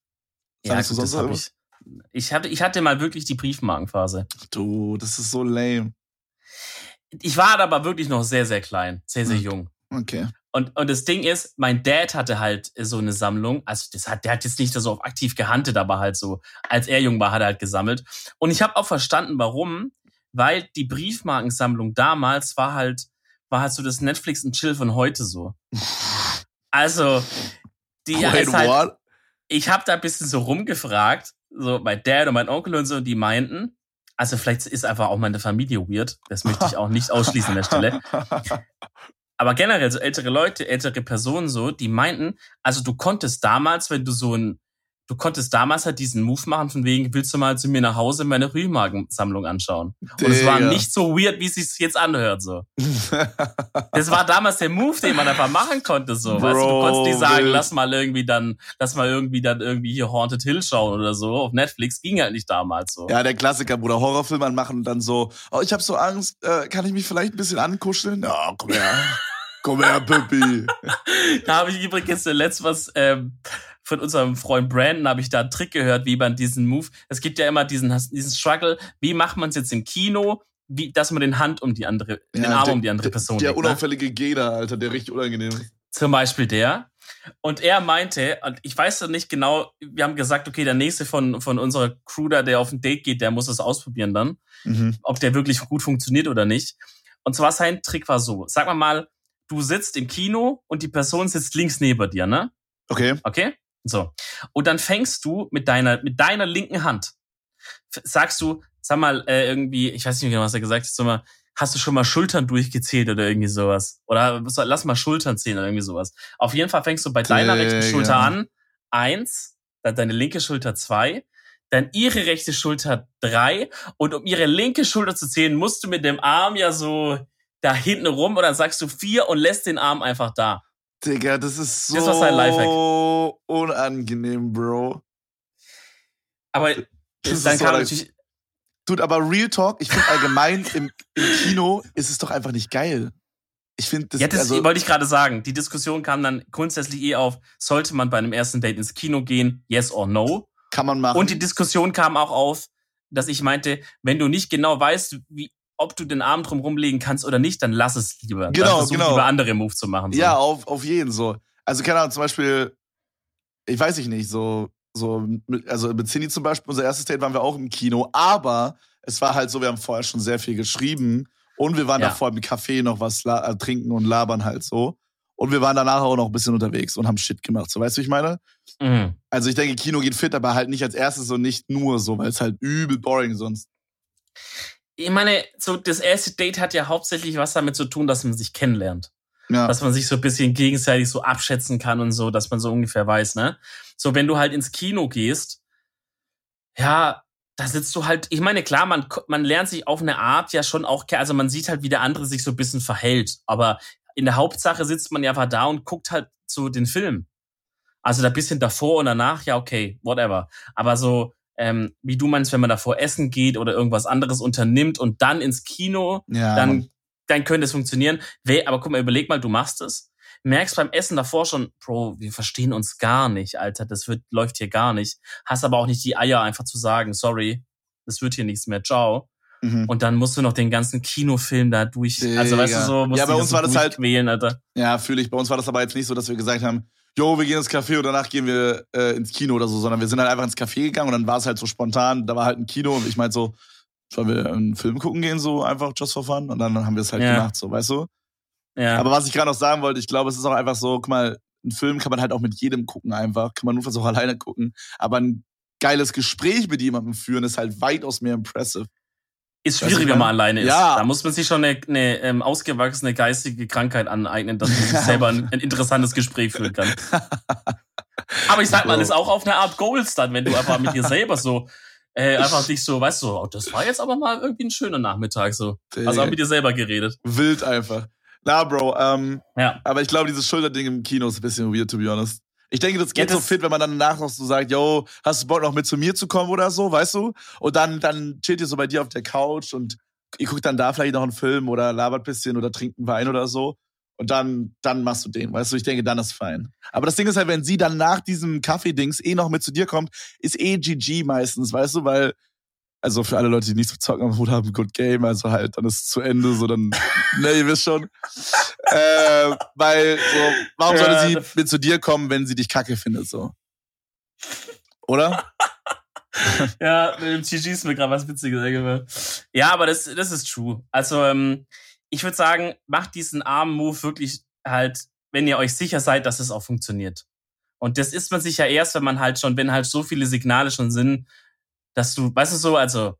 Ja, gut, das hab ich. Ich hatte, ich hatte mal wirklich die Briefmarkenphase. Du, das ist so lame. Ich war aber wirklich noch sehr, sehr klein, sehr, sehr hm. jung. Okay. Und, und das Ding ist, mein Dad hatte halt so eine Sammlung. Also das hat, der hat jetzt nicht so auf aktiv gehandelt, aber halt so, als er jung war, hat er halt gesammelt. Und ich habe auch verstanden, warum. Weil die Briefmarkensammlung damals war halt, war halt so das Netflix und Chill von heute so. Also, die ist halt, ich habe da ein bisschen so rumgefragt, so mein Dad und mein Onkel und so, die meinten, also vielleicht ist einfach auch meine Familie weird. Das möchte ich auch nicht ausschließen an der Stelle. Aber generell so ältere Leute, ältere Personen so, die meinten, also du konntest damals, wenn du so ein, du konntest damals halt diesen Move machen, von wegen, willst du mal zu mir nach Hause meine Rühmagensammlung anschauen? Und es war nicht so weird, wie es sich jetzt anhört, so. das war damals der Move, den man einfach machen konnte, so. Bro, weißt du, du konntest nicht sagen, wild. lass mal irgendwie dann, lass mal irgendwie dann irgendwie hier Haunted Hill schauen oder so auf Netflix. Ging halt nicht damals so. Ja, der Klassiker, Bruder, Horrorfilm anmachen und dann so, oh, ich habe so Angst, äh, kann ich mich vielleicht ein bisschen ankuscheln? Ja, komm her. Komm her, Pippi. da habe ich übrigens letztes was ähm, von unserem Freund Brandon, habe ich da einen Trick gehört, wie man diesen Move, es gibt ja immer diesen, diesen Struggle, wie macht man es jetzt im Kino, wie, dass man den Hand um die andere, ja, den Arm der, um die andere Person Der, der legt, unauffällige ne? Geder, Alter, der richtig unangenehm ist. Zum Beispiel der. Und er meinte, und ich weiß nicht genau, wir haben gesagt, okay, der nächste von, von unserer Crew da, der auf ein Date geht, der muss es ausprobieren dann, mhm. ob der wirklich gut funktioniert oder nicht. Und zwar sein Trick war so, sag mal mal, du sitzt im Kino und die Person sitzt links neben dir, ne? Okay. Okay? So. Und dann fängst du mit deiner, mit deiner linken Hand, sagst du, sag mal, äh, irgendwie, ich weiß nicht genau, was er gesagt hat, sag mal, hast du schon mal Schultern durchgezählt oder irgendwie sowas? Oder lass mal Schultern zählen oder irgendwie sowas. Auf jeden Fall fängst du bei deiner Digga. rechten Schulter an, eins, dann deine linke Schulter zwei, dann ihre rechte Schulter drei und um ihre linke Schulter zu zählen, musst du mit dem Arm ja so da hinten rum und dann sagst du vier und lässt den Arm einfach da. Digga, das ist so Das war sein Lifehack. unangenehm, Bro. Aber Das ist dann so kam natürlich, Dude, aber Real Talk, ich finde allgemein im, im Kino ist es doch einfach nicht geil. Ich finde das, ja, das also, wollte ich gerade sagen. Die Diskussion kam dann grundsätzlich eh auf, sollte man bei einem ersten Date ins Kino gehen, yes or no? kann man machen. Und die Diskussion kam auch auf, dass ich meinte, wenn du nicht genau weißt, wie, ob du den Arm drum rumlegen kannst oder nicht, dann lass es lieber. Genau, dann versuch genau. lieber andere Move zu machen. So. Ja, auf, auf jeden so. Also, keine Ahnung, zum Beispiel, ich weiß ich nicht, so, so, mit, also mit Cindy zum Beispiel, unser erstes Date waren wir auch im Kino, aber es war halt so, wir haben vorher schon sehr viel geschrieben und wir waren Ja. davor im Café noch was äh, trinken und labern halt so. Und wir waren danach auch noch ein bisschen unterwegs und haben Shit gemacht, so, weißt du, wie ich meine? Mhm. Also, ich denke, Kino geht fit, aber halt nicht als erstes und nicht nur so, weil es halt übel boring sonst. Ich meine, so das erste Date hat ja hauptsächlich was damit zu tun, dass man sich kennenlernt. Ja. dass man sich so ein bisschen gegenseitig so abschätzen kann und so, dass man so ungefähr weiß, ne? So, wenn du halt ins Kino gehst, ja, da sitzt du halt, ich meine, klar, man, man lernt sich auf eine Art ja schon auch, also man sieht halt, wie der andere sich so ein bisschen verhält, aber in der Hauptsache sitzt man ja einfach da und guckt halt so den Film. Also da bisschen davor und danach, ja, okay, whatever. Aber so, ähm, wie du meinst, wenn man davor essen geht oder irgendwas anderes unternimmt und dann ins Kino, ja, dann, dann könnte es funktionieren. Aber guck mal, überleg mal, du machst es. Merkst beim Essen davor schon, Bro, wir verstehen uns gar nicht, Alter. Das wird, läuft hier gar nicht. Hast aber auch nicht die Eier, einfach zu sagen, sorry, das wird hier nichts mehr, ciao. Mhm. Und dann musst du noch den ganzen Kinofilm da durch. Also weißt du Digga. so, musst Ja, du bei uns so war das halt- durchquälen, Alter. Ja, fühle ich. Bei uns war das aber jetzt nicht so, dass wir gesagt haben, jo, wir gehen ins Café und danach gehen wir äh, ins Kino oder so, sondern wir sind halt einfach ins Café gegangen und dann war es halt so spontan, da war halt ein Kino und ich meinte so, sollen wir einen Film gucken gehen, so einfach just for fun? Und dann haben wir es halt Ja. gemacht, so, weißt du? Ja. Aber was ich gerade noch sagen wollte, ich glaube, es ist auch einfach so, guck mal, einen Film kann man halt auch mit jedem gucken einfach, kann man nur auch alleine gucken, aber ein geiles Gespräch mit jemandem führen ist halt weitaus mehr impressive. Ist schwierig, wenn man alleine ist. Ja. Da muss man sich schon eine, eine ähm, ausgewachsene geistige Krankheit aneignen, dass man sich selber ein, ein interessantes Gespräch führen kann. Aber ich sag mal, das ist auch auf eine Art Goals dann, wenn du einfach mit dir selber so, äh, einfach dich so, weißt du, oh, das war jetzt aber mal irgendwie ein schöner Nachmittag so. Also auch mit dir selber geredet. Wild einfach. Na, Bro, ähm, Ja. Aber ich glaube, dieses Schulterding im Kino ist ein bisschen weird, to be honest. Ich denke, das geht Ja, so das- fit, wenn man dann danach noch so sagt, yo, hast du Bock noch mit zu mir zu kommen oder so, weißt du? Und dann, dann chillt ihr so bei dir auf der Couch und ihr guckt dann da vielleicht noch einen Film oder labert ein bisschen oder trinkt einen Wein oder so. Und dann, dann machst du den, weißt du? Ich denke, dann ist fein. Aber das Ding ist halt, wenn sie dann nach diesem Kaffee-Dings eh noch mit zu dir kommt, ist eh GG meistens, weißt du? Weil, also für alle Leute, die nichts mit Zocken am Hut haben, good game, also halt, dann ist es zu Ende, so dann, ne, ihr wisst schon. äh, weil, so, warum Ja, sollte sie mit zu dir kommen, wenn sie dich kacke findet, so? Oder? Ja, mit dem GG ist mir gerade was Witziges eingefallen. Ja, aber das, das ist true. Also, ähm, ich würde sagen, macht diesen armen Move wirklich halt, wenn ihr euch sicher seid, dass es auch funktioniert. Und das ist man sich ja erst, wenn man halt schon, wenn halt so viele Signale schon sind, dass du, weißt du so, also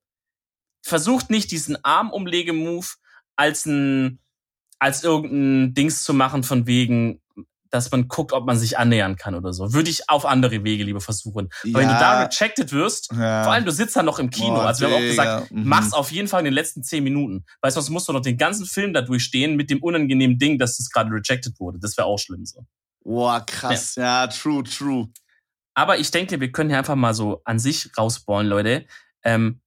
versucht nicht diesen Armumlege-Move als ein, als irgendein Dings zu machen von wegen, dass man guckt, ob man sich annähern kann oder so. Würde ich auf andere Wege lieber versuchen. Aber wenn du da rejected wirst, ja. vor allem du sitzt dann noch im Kino, Boah, also wir haben auch gesagt, mhm. mach's auf jeden Fall in den letzten zehn Minuten. Weißt du, sonst musst du noch den ganzen Film da durchstehen mit dem unangenehmen Ding, dass das gerade rejected wurde. Das wäre auch schlimm so. Boah, krass. Ja. true, true. Aber ich denke, wir können hier einfach mal so an sich rausballen, Leute. Ähm,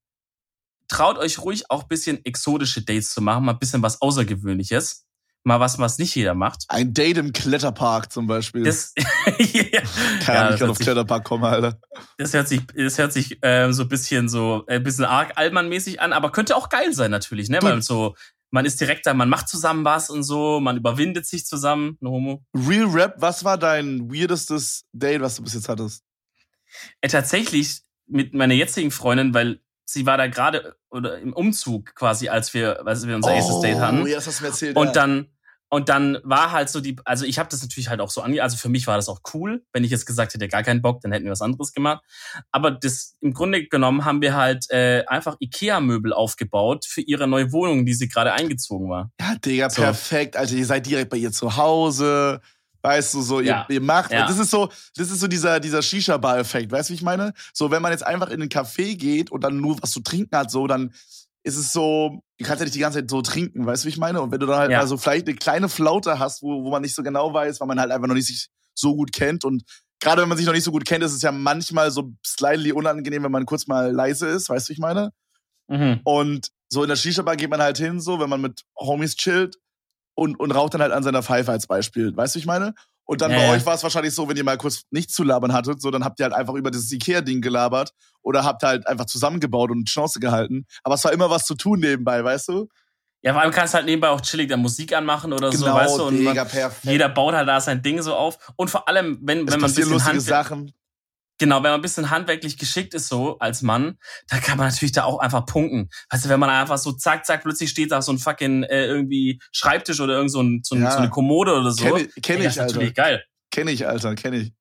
traut euch ruhig auch bisschen exotische Dates zu machen, mal ein bisschen was Außergewöhnliches. Mal was, was nicht jeder macht. Ein Date im Kletterpark zum Beispiel. Das, ja, Kann ja, hört aufs sich- Kletterpark kommen, Alter. das hört sich, das hört sich ähm, so ein bisschen so, äh, ein bisschen arg Allmann-mäßig an, aber könnte auch geil sein natürlich, ne? Du- Weil so, man ist direkt da, man macht zusammen was und so, man überwindet sich zusammen, no homo. Real Rap, was war dein weirdestes Date, was du bis jetzt hattest? Äh, tatsächlich mit meiner jetzigen Freundin, weil sie war da gerade oder im Umzug quasi, als wir, als wir unser erstes Date hatten. Oh, ja, das hast du mir erzählt. Und ja. dann, Und dann war halt so die, also ich habe das natürlich halt auch so ange, also für mich war das auch cool. Wenn ich jetzt gesagt hätte, gar keinen Bock, dann hätten wir was anderes gemacht. Aber das im Grunde genommen haben wir halt äh, einfach Ikea-Möbel aufgebaut für ihre neue Wohnung, die sie gerade eingezogen war. Ja, Digga, so. perfekt. Also ihr seid direkt bei ihr zu Hause. Weißt du, so, ja. ihr, ihr macht, ja. das ist so, das ist so dieser, dieser Shisha-Bar-Effekt, weißt du, wie ich meine? So, wenn man jetzt einfach in einen Café geht und dann nur was zu trinken hat, so, dann ist es so, du kannst ja nicht die ganze Zeit so trinken, weißt du, wie ich meine? Und wenn du dann halt ja. also vielleicht eine kleine Flaute hast, wo, wo man nicht so genau weiß, weil man halt einfach noch nicht sich so gut kennt und gerade wenn man sich noch nicht so gut kennt, ist es ja manchmal so slightly unangenehm, wenn man kurz mal leise ist, weißt du, wie ich meine? Mhm. Und so in der Shisha-Bar geht man halt hin, so, wenn man mit Homies chillt und, und raucht dann halt an seiner Pfeife als Beispiel, weißt du, wie ich meine? Und dann ja, bei euch war es wahrscheinlich so, wenn ihr mal kurz nichts zu labern hattet, so dann habt ihr halt einfach über dieses Ikea-Ding gelabert oder habt halt einfach zusammengebaut und Chance gehalten. Aber es war immer was zu tun nebenbei, weißt du? Ja, vor allem kannst du halt nebenbei auch chillig da Musik anmachen oder genau, so, weißt du? Und man, jeder baut halt da sein Ding so auf. Und vor allem, wenn, wenn man ein bisschen lustige Sachen. Genau, wenn man ein bisschen handwerklich geschickt ist, so als Mann, da kann man natürlich da auch einfach punkten. Weißt du, wenn man einfach so zack, zack, plötzlich steht da so ein fucking äh, irgendwie Schreibtisch oder irgend so, ein, so, ja. so eine Kommode oder so. Kenn, kenn ich, das ist natürlich geil. Kenn ich, Alter, kenn ich.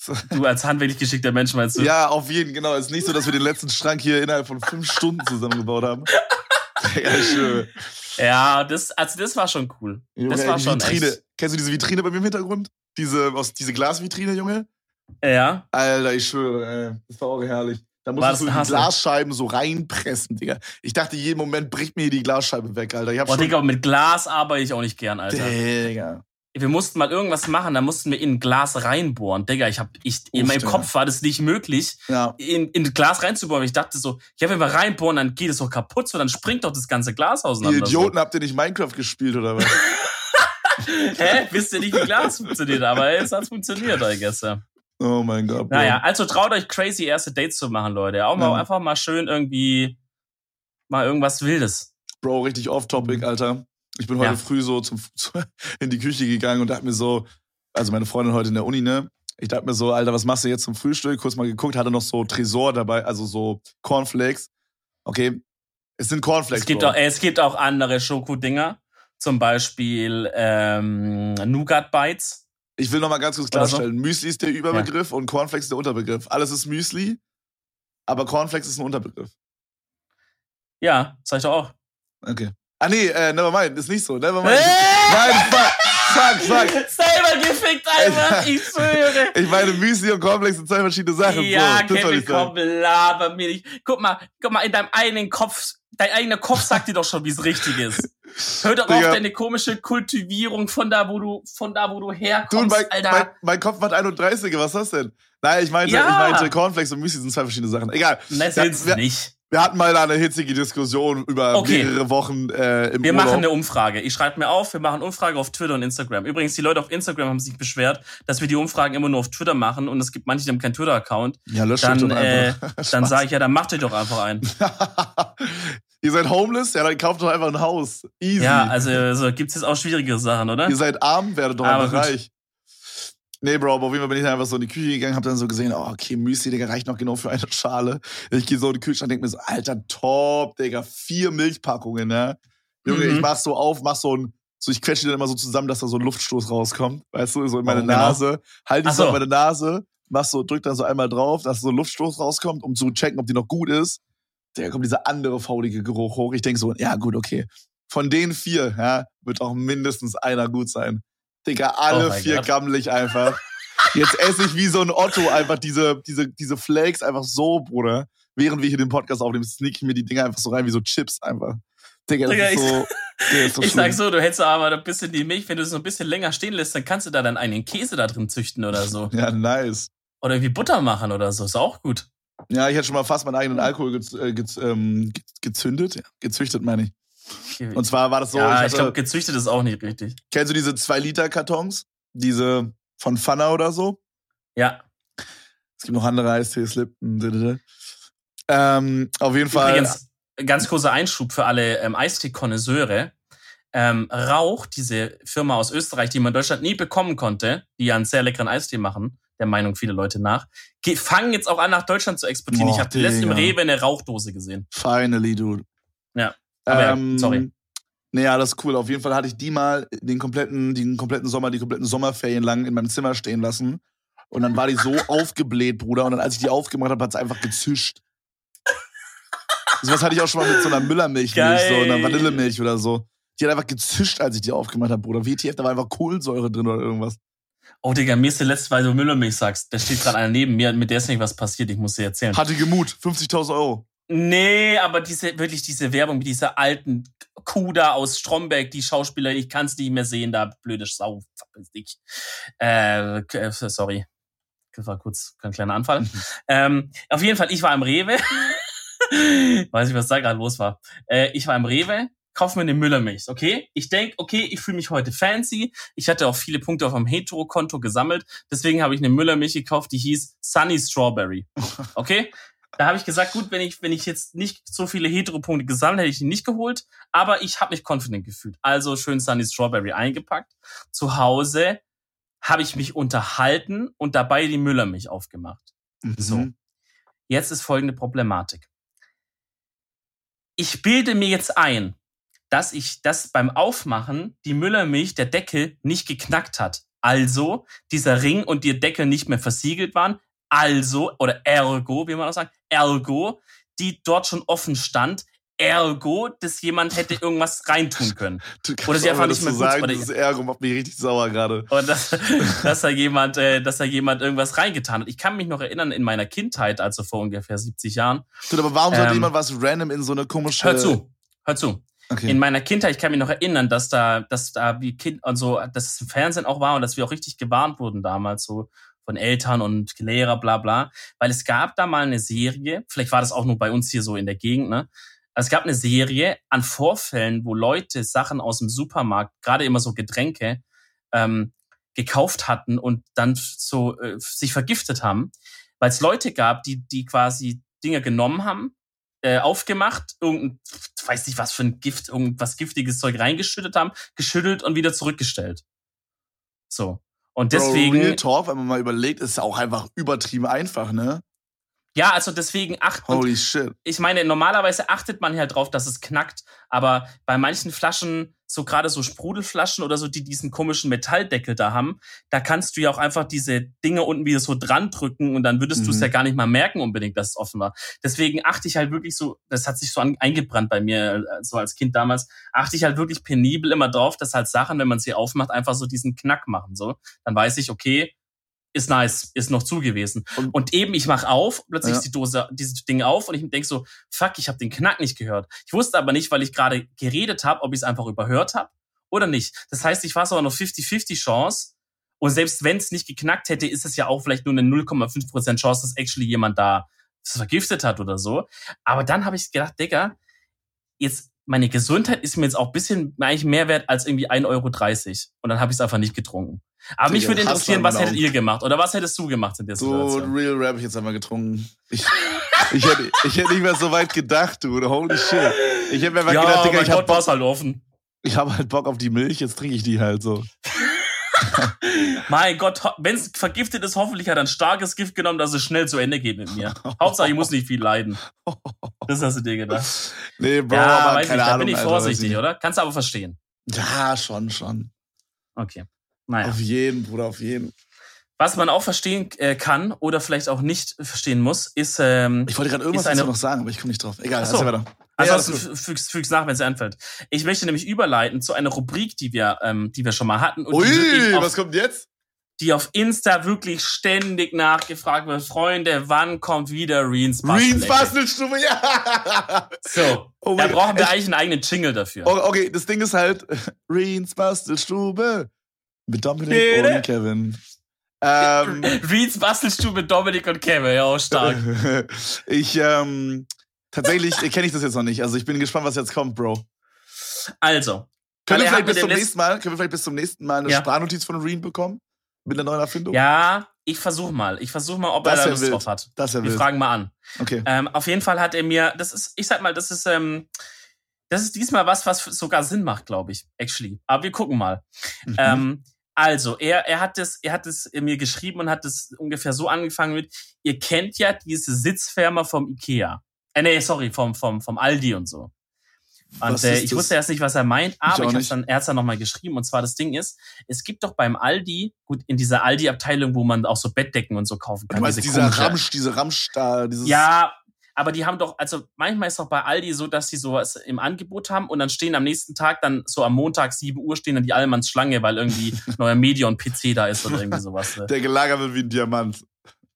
So. Du als handwerklich geschickter Mensch meinst du? Ja, auf jeden, genau. Es ist nicht so, dass wir den letzten Schrank hier innerhalb von fünf Stunden zusammengebaut haben. ja, schön. Ja, das, also das war schon cool. Junge, das war schon Vitrine. Echt. Kennst du diese Vitrine bei mir im Hintergrund? Diese, aus, diese Glasvitrine, Junge? Ja. Alter, ich schwöre, ey, das war auch herrlich. Da musst du die Glasscheiben so reinpressen, Digga. Ich dachte, jeden Moment bricht mir die Glasscheibe weg, Alter. Ich hab Boah, schon... Digga, mit Glas arbeite ich auch nicht gern, Alter. Digga. Wir mussten mal irgendwas machen, da mussten wir in ein Glas reinbohren. Digga, ich hab, ich, in meinem Kopf war das nicht möglich, ja. in, in Glas reinzubohren. Ich dachte so, ja, wenn wir reinbohren, dann geht es doch kaputt, so, dann springt doch das ganze Glas auseinander. Ihr Idioten, so. habt ihr nicht Minecraft gespielt, oder was? Hä? Wisst ihr nicht, wie Glas funktioniert? Aber es hat funktioniert, I guess, ja. Oh mein Gott. Naja, also traut euch crazy erste Dates zu machen, Leute. Auch mal ja. einfach mal schön irgendwie mal irgendwas Wildes. Bro, richtig off-topic, Alter. Ich bin heute ja. früh so zum, in die Küche gegangen und dachte mir so, also meine Freundin heute in der Uni, ne? Ich dachte mir so, Alter, was machst du jetzt zum Frühstück? Kurz mal geguckt, hatte noch so Tresor dabei, also so Cornflakes. Okay, es sind Cornflakes. Es gibt, auch, es gibt auch andere Schokodinger, zum Beispiel ähm, Nougat Bites. Ich will noch mal ganz kurz klarstellen? Müsli ist der Überbegriff ja. und Cornflakes ist der Unterbegriff. Alles ist Müsli, aber Cornflakes ist ein Unterbegriff. Ja, sag ich doch auch. Okay. Ah nee, äh, never mind, ist nicht so. Never mind. Nein, fuck, fuck, fuck. Selber gefickt einfach, ich schwöre. Ich meine, Müsli und Cornflakes sind zwei verschiedene Sachen. Ja, so, Kevin, komm, laber mir nicht. Guck mal, guck mal, in deinem eigenen Kopf, dein eigener Kopf sagt dir doch schon, wie es richtig ist. Hör doch Digga. auf deine komische Kultivierung von da, wo du, von da, wo du herkommst, du, mein, Alter. Mein, mein Kopf macht 31, was ist das denn? Nein, ich meinte, ja. ich meinte, Cornflakes und Müsli sind zwei verschiedene Sachen. Egal. Nein, sind's ja, nicht. Wir hatten mal eine hitzige Diskussion über okay. mehrere Wochen äh, im Wir Urlaub. machen eine Umfrage. Ich schreibe mir auf, wir machen Umfrage auf Twitter und Instagram. Übrigens, die Leute auf Instagram haben sich beschwert, dass wir die Umfragen immer nur auf Twitter machen und es gibt manche, die haben keinen Twitter-Account. Ja, löscht dann, doch äh, Dann sage ich ja, dann macht ihr doch einfach einen. Ihr seid homeless? Ja, dann kauft doch einfach ein Haus. Easy. Ja, also, also gibt's jetzt auch schwierigere Sachen, oder? Ihr seid arm, werdet doch einfach reich. Nee, Bro, aber auf jeden Fall bin ich dann einfach so in die Küche gegangen, hab dann so gesehen, oh, okay, Müsli, Digga, reicht noch genau für eine Schale. Ich gehe so in den Kühlschrank, denk mir so, alter, top, Digga, vier Milchpackungen, ne? Junge, mhm. ich mach so auf, mach so ein, so ich quetsche die dann immer so zusammen, dass da so ein Luftstoß rauskommt, weißt du, so in meine oh, genau. Nase. Halt die so in meine Nase, mach so, drück dann so einmal drauf, dass so ein Luftstoß rauskommt, um zu checken, ob die noch gut ist. Da kommt dieser andere faulige Geruch hoch. Ich denk so, ja, gut, okay. Von den vier, ja, wird auch mindestens einer gut sein. Digga, alle oh vier Gott. gammelig einfach. Jetzt esse ich wie so ein Otto einfach diese, diese, diese Flakes einfach so, Bruder. Während wir hier den Podcast aufnehmen, sneak ich mir die Dinger einfach so rein wie so Chips einfach. Digga, das Digga, ist so. Ist so ich sag so, du hättest aber ein bisschen die Milch, wenn du es so ein bisschen länger stehen lässt, dann kannst du da dann einen Käse da drin züchten oder so. Ja, nice. Oder irgendwie Butter machen oder so, ist auch gut. Ja, ich hätte schon mal fast meinen eigenen Alkohol gez, äh, gez, ähm, gezündet, gezüchtet meine ich. Und zwar war das so. Ja, ich, ich glaube, gezüchtet ist auch nicht richtig. Kennst du diese 2-Liter-Kartons? Diese von Fana oder so? Ja. Es gibt noch andere Eistees, Lipton. Ähm, auf jeden Fall. Übrigens, ganz kurzer Einschub für alle ähm, Eistee-Konnoisseure. Ähm, Rauch, diese Firma aus Österreich, die man in Deutschland nie bekommen konnte, die ja einen sehr leckeren Eistee machen, der Meinung viele Leute nach, fangen jetzt auch an, nach Deutschland zu exportieren. Oh, ich habe letztens im Rewe eine Rauchdose gesehen. Finally, dude. Ja. Aber ähm, ja, sorry. Naja, das ist cool. Auf jeden Fall hatte ich die mal den kompletten, den kompletten Sommer, die kompletten Sommerferien lang in meinem Zimmer stehen lassen. Und dann war die so aufgebläht, Bruder. Und dann, als ich die aufgemacht habe, hat sie einfach gezischt. So was hatte ich auch schon mal mit so einer Müllermilch, so einer Vanillemilch oder so. Die hat einfach gezischt, als ich die aufgemacht habe, Bruder. WTF, da war einfach Kohlensäure drin oder irgendwas. Oh, Digga, mir ist der letzte, weil du Müllermilch sagst. Da steht gerade einer neben mir, mit der ist nicht was passiert, ich muss dir erzählen. Hatte Gemut, 50.000 Euro. Nee, aber diese, wirklich diese Werbung mit dieser alten Kuh da aus Stromberg, die Schauspieler, ich kann's nicht mehr sehen, da blöde Sau, verpiss dich. Äh, äh, sorry. Das war kurz ein kleiner Anfall. Mhm. Ähm, auf jeden Fall, ich war im Rewe. Weiß nicht, was da gerade los war. Äh, ich war im Rewe, kauf mir eine Müllermilch, okay? Ich denk, okay, ich fühle mich heute fancy. Ich hatte auch viele Punkte auf meinem Hetero-Konto gesammelt. Deswegen habe ich eine Müllermilch gekauft, die hieß Sunny Strawberry. Okay? Da habe ich gesagt, gut, wenn ich, wenn ich jetzt nicht so viele Hetero-Punkte gesammelt hätte ich ihn nicht geholt, aber ich habe mich confident gefühlt. Also schön Sunny Strawberry eingepackt. Zu Hause habe ich mich unterhalten und dabei die Müllermilch aufgemacht. Mhm. So. Jetzt ist folgende Problematik. Ich bilde mir jetzt ein, dass ich das beim Aufmachen die Müllermilch der Deckel nicht geknackt hat. Also dieser Ring und die Deckel nicht mehr versiegelt waren. Also, oder ergo, wie man auch sagt, ergo, die dort schon offen stand, ergo, dass jemand hätte irgendwas reintun können. oder sie einfach nicht mehr gut, sagen, oder das Ergo macht mich richtig sauer gerade. Oder dass, dass da jemand, äh, dass da jemand irgendwas reingetan hat. Ich kann mich noch erinnern in meiner Kindheit, also vor ungefähr 70 Jahren. Tut, aber warum sollte ähm, jemand was random in so eine komische? Hör zu, hör zu. Okay. In meiner Kindheit, ich kann mich noch erinnern, dass da, dass da wie Kind und so, dass es im Fernsehen auch war und dass wir auch richtig gewarnt wurden damals so von Eltern und Lehrer, bla bla. Weil es gab da mal eine Serie, vielleicht war das auch nur bei uns hier so in der Gegend, ne? Also es gab eine Serie an Vorfällen, wo Leute Sachen aus dem Supermarkt, gerade immer so Getränke, ähm, gekauft hatten und dann so äh, sich vergiftet haben, weil es Leute gab, die die quasi Dinge genommen haben, äh, aufgemacht, irgendein, weiß nicht was für ein Gift, irgendwas giftiges Zeug reingeschüttet haben, geschüttelt und wieder zurückgestellt. So. Und deswegen. Bro, Real Talk, wenn man mal überlegt, ist auch einfach übertrieben einfach, ne? Ja, also deswegen acht. Holy shit. Ich meine, normalerweise achtet man halt drauf, dass es knackt, aber bei manchen Flaschen, so gerade so Sprudelflaschen oder so, die diesen komischen Metalldeckel da haben, da kannst du ja auch einfach diese Dinge unten wieder so dran drücken und dann würdest mhm. du es ja gar nicht mal merken unbedingt, dass es offen war. Deswegen achte ich halt wirklich so, das hat sich so an, eingebrannt bei mir, äh, so als Kind damals, achte ich halt wirklich penibel immer drauf, dass halt Sachen, wenn man sie aufmacht, einfach so diesen Knack machen, so. Dann weiß ich, okay, ist nice, ist noch zu gewesen. Und, und eben, ich mach auf, plötzlich ja. ist die Dose, dieses Ding auf und ich denk so, fuck, ich habe den Knack nicht gehört. Ich wusste aber nicht, weil ich gerade geredet habe, ob ich es einfach überhört habe oder nicht. Das heißt, ich war so noch 50-50 Chance. Und selbst wenn es nicht geknackt hätte, ist es ja auch vielleicht nur eine 0,5% Chance, dass actually jemand da vergiftet hat oder so. Aber dann habe ich gedacht, Digga, jetzt meine Gesundheit ist mir jetzt auch ein bisschen eigentlich mehr wert als irgendwie 1,30 Euro. Und dann habe ich es einfach nicht getrunken. Aber mich würde interessieren, was hättet ihr gemacht? Oder was hättest du gemacht in der Situation? So, Real Rap ich jetzt einmal getrunken. Ich, ich, hätte, ich hätte nicht mehr so weit gedacht, du. Holy shit. Ich hätte mir mal ja, gedacht, Digga, ich hab Bock, halt offen. Ich habe halt Bock auf die Milch, jetzt trinke ich die halt so. mein Gott, wenn es vergiftet ist, hoffentlich hat er ein starkes Gift genommen, dass es schnell zu Ende geht mit mir. Hauptsache, ich muss nicht viel leiden. Das hast du dir gedacht. Nee, Bro, ja, aber weiß keine nicht, Ahnung, da bin ich Alter, vorsichtig, ich. oder? Kannst du aber verstehen. Ja, schon, schon. Okay. Naja. Auf jeden, Bruder, auf jeden. Was man auch verstehen äh, kann oder vielleicht auch nicht verstehen muss, ist. Ähm, ich wollte gerade irgendwas eine, noch sagen, aber ich komme nicht drauf. Egal, Achso. erzähl weiter. Ansonsten ja, fügst, fügst nach, wenn es einfällt. Ich möchte nämlich überleiten zu einer Rubrik, die wir, ähm, die wir schon mal hatten. Und Ui, auf, was kommt jetzt? Die auf Insta wirklich ständig nachgefragt wird. Freunde, wann kommt wieder Reens Bastel? Reens Bastelstube, ja! So, oh da brauchen wir eigentlich einen eigenen Jingle dafür. Okay, das Ding ist halt, Reens Bastelstube mit Dominik und Kevin. Ähm, Reeds Bastelstube mit Dominik und Kevin, ja, stark. ich, ähm, tatsächlich kenne ich das jetzt noch nicht. Also ich bin gespannt, was jetzt kommt, Bro. Also. Können wir, vielleicht bis zum nächsten Mal, können wir vielleicht bis zum nächsten Mal eine ja. Sprachnotiz von Reen bekommen? Mit der neuen Erfindung? Ja, ich versuch mal. Ich versuch mal, ob das er da Lust wild. drauf hat. Das wir wild. fragen mal an. Okay. Ähm, auf jeden Fall hat er mir, das ist, ich sag mal, das ist, ähm, das ist diesmal was, was sogar Sinn macht, glaube ich, actually. Aber wir gucken mal. Mhm. Ähm, also, er, er hat es, er hat es mir geschrieben und hat es ungefähr so angefangen mit, ihr kennt ja diese Sitzfirma vom Ikea. Äh, nee, sorry, vom, vom, vom Aldi und so. Und äh, ich wusste erst nicht, was er meint, aber ich, ich hab's dann, er hat's dann nochmal geschrieben. Und zwar das Ding ist, es gibt doch beim Aldi, gut, in dieser Aldi-Abteilung, wo man auch so Bettdecken und so kaufen kann. Du meinst diese dieser Ramsch, diese Ramsch da, dieses. Ja, aber die haben doch, also manchmal ist doch bei Aldi so, dass die sowas im Angebot haben und dann stehen am nächsten Tag dann so am Montag 7 Uhr stehen dann die Allmanns Schlange, weil irgendwie neuer Medion-PC da ist oder irgendwie sowas. Ne? Der gelagert wird wie ein Diamant.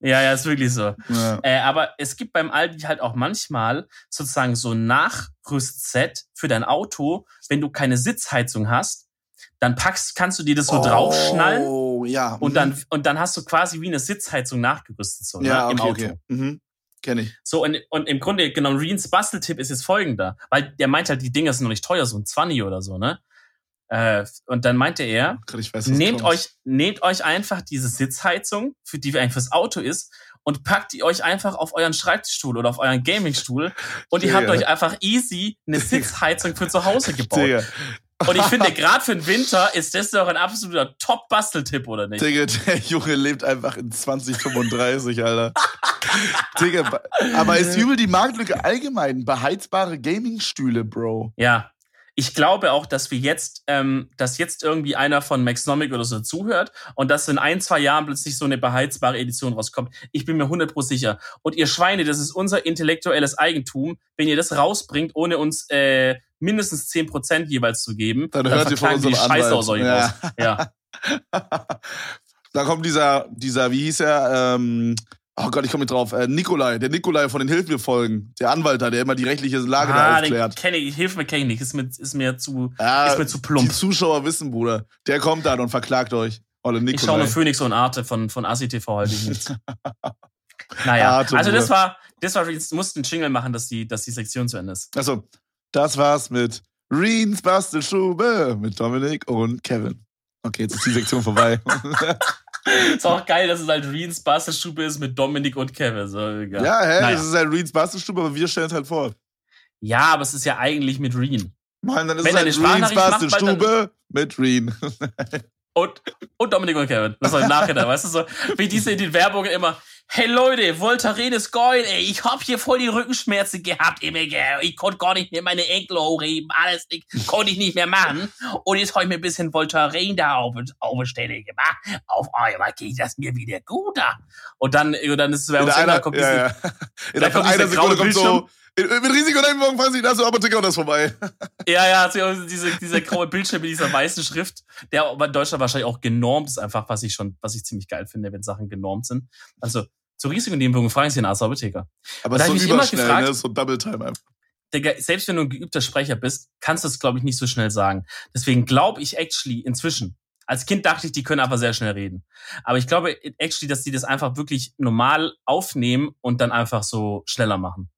Ja, ja, ist wirklich so. Ja. Äh, aber es gibt beim Aldi halt auch manchmal sozusagen so ein Nachrüstset für dein Auto, wenn du keine Sitzheizung hast, dann packst, kannst du dir das so oh, draufschnallen. Ja. Und dann, mhm. und dann hast du quasi wie eine Sitzheizung nachgerüstet, so, ja, ne, im Auto. Okay. Mhm. Kenn ich. So, und, und im Grunde, genau, Reens Basteltipp ist jetzt folgender, weil der meint halt, die Dinger sind noch nicht teuer, so ein 20 oder so, ne? Äh, und dann meinte er, weiß, nehmt euch, nehmt euch einfach diese Sitzheizung, für die eigentlich fürs Auto ist, und packt die euch einfach auf euren Schreibtischstuhl oder auf euren Gamingstuhl und ihr habt euch einfach easy eine Sitzheizung für zu Hause gebaut. Und ich finde, gerade für den Winter ist das doch ein absoluter Top-Basteltipp, oder nicht? Digga, der Junge lebt einfach in 2035, Alter. Digga, aber ist übel die Marktlücke allgemein. Beheizbare Gamingstühle, Bro. Ja, ich glaube auch, dass wir jetzt, ähm, dass jetzt irgendwie einer von Maxnomic oder so zuhört und dass in ein, zwei Jahren plötzlich so eine beheizbare Edition rauskommt. Ich bin mir 100% sicher. Und ihr Schweine, das ist unser intellektuelles Eigentum. Wenn ihr das rausbringt, ohne uns äh, mindestens 10% jeweils zu geben, dann, dann hört ihr von unserem Scheiße aus euch ja. raus. Ja. da kommt dieser, dieser, wie hieß er, ähm, Oh Gott, ich komme nicht drauf. Äh, Nikolai, der Nikolai von den Hilf mir folgen, der Anwalt da, der immer die rechtliche Lage ah, da aufklärt. Den kenn ich, hilf mir kenn ich nicht, ist mir, ist mir zu, ja, ist mir zu plump. Die Zuschauer wissen, Bruder. Der kommt dann und verklagt euch. Olle Nikolai. Ich schaue nur Phoenix und Arte von, von ACTV halt nicht. naja, Arte, also das war, das war, jetzt mussten einen Jingle machen, dass die, dass die Sektion zu Ende ist. Achso, das war's mit Reens Bastelstube mit Dominik und Kevin. Okay, jetzt ist die Sektion vorbei. ist auch geil, dass es halt Reens Bastelstube ist mit Dominik und Kevin. So, ja, ja hä? Naja. Es ist halt Reens Bastelstube, aber wir stellen es halt vor. Ja, aber es ist ja eigentlich mit Reen. Mann, dann ist Wenn es halt Reens Bastelstube mit Reen. und, und Dominik und Kevin. Das war im Nachhinein, weißt du so? Wie diese in den Werbungen immer. Hey Leute, Voltaren ist geil, ey. Ich hab hier voll die Rückenschmerzen gehabt, immer, gell. Ich konnte gar nicht mehr meine Enkel hochheben. Alles nicht, konnte ich nicht mehr machen. Und jetzt hab ich mir ein bisschen Voltaren da auf, auf Stelle gemacht. Auf einmal geht das mir wieder gut da. Und dann, und dann ist es, wenn einer, kommt ja, ja. In einer Sekunde kommt so, mit Risikonebenwirkung fahren Sie da so Apotheker und das vorbei. Ja, ja, also diese, dieser graue Bildschirm mit dieser weißen Schrift, der aber in Deutschland wahrscheinlich auch genormt ist, einfach, was ich schon, was ich ziemlich geil finde, wenn Sachen genormt sind. Also, zur Risikonebenwirkung fragen Sie den Arzt Apotheker. Aber ist so überschnell, gefragt, ne? so Double Time einfach. Digga, selbst wenn du ein geübter Sprecher bist, kannst du es, glaube ich, nicht so schnell sagen. Deswegen glaube ich actually inzwischen, als Kind dachte ich, die können einfach sehr schnell reden. Aber ich glaube actually, dass die das einfach wirklich normal aufnehmen und dann einfach so schneller machen.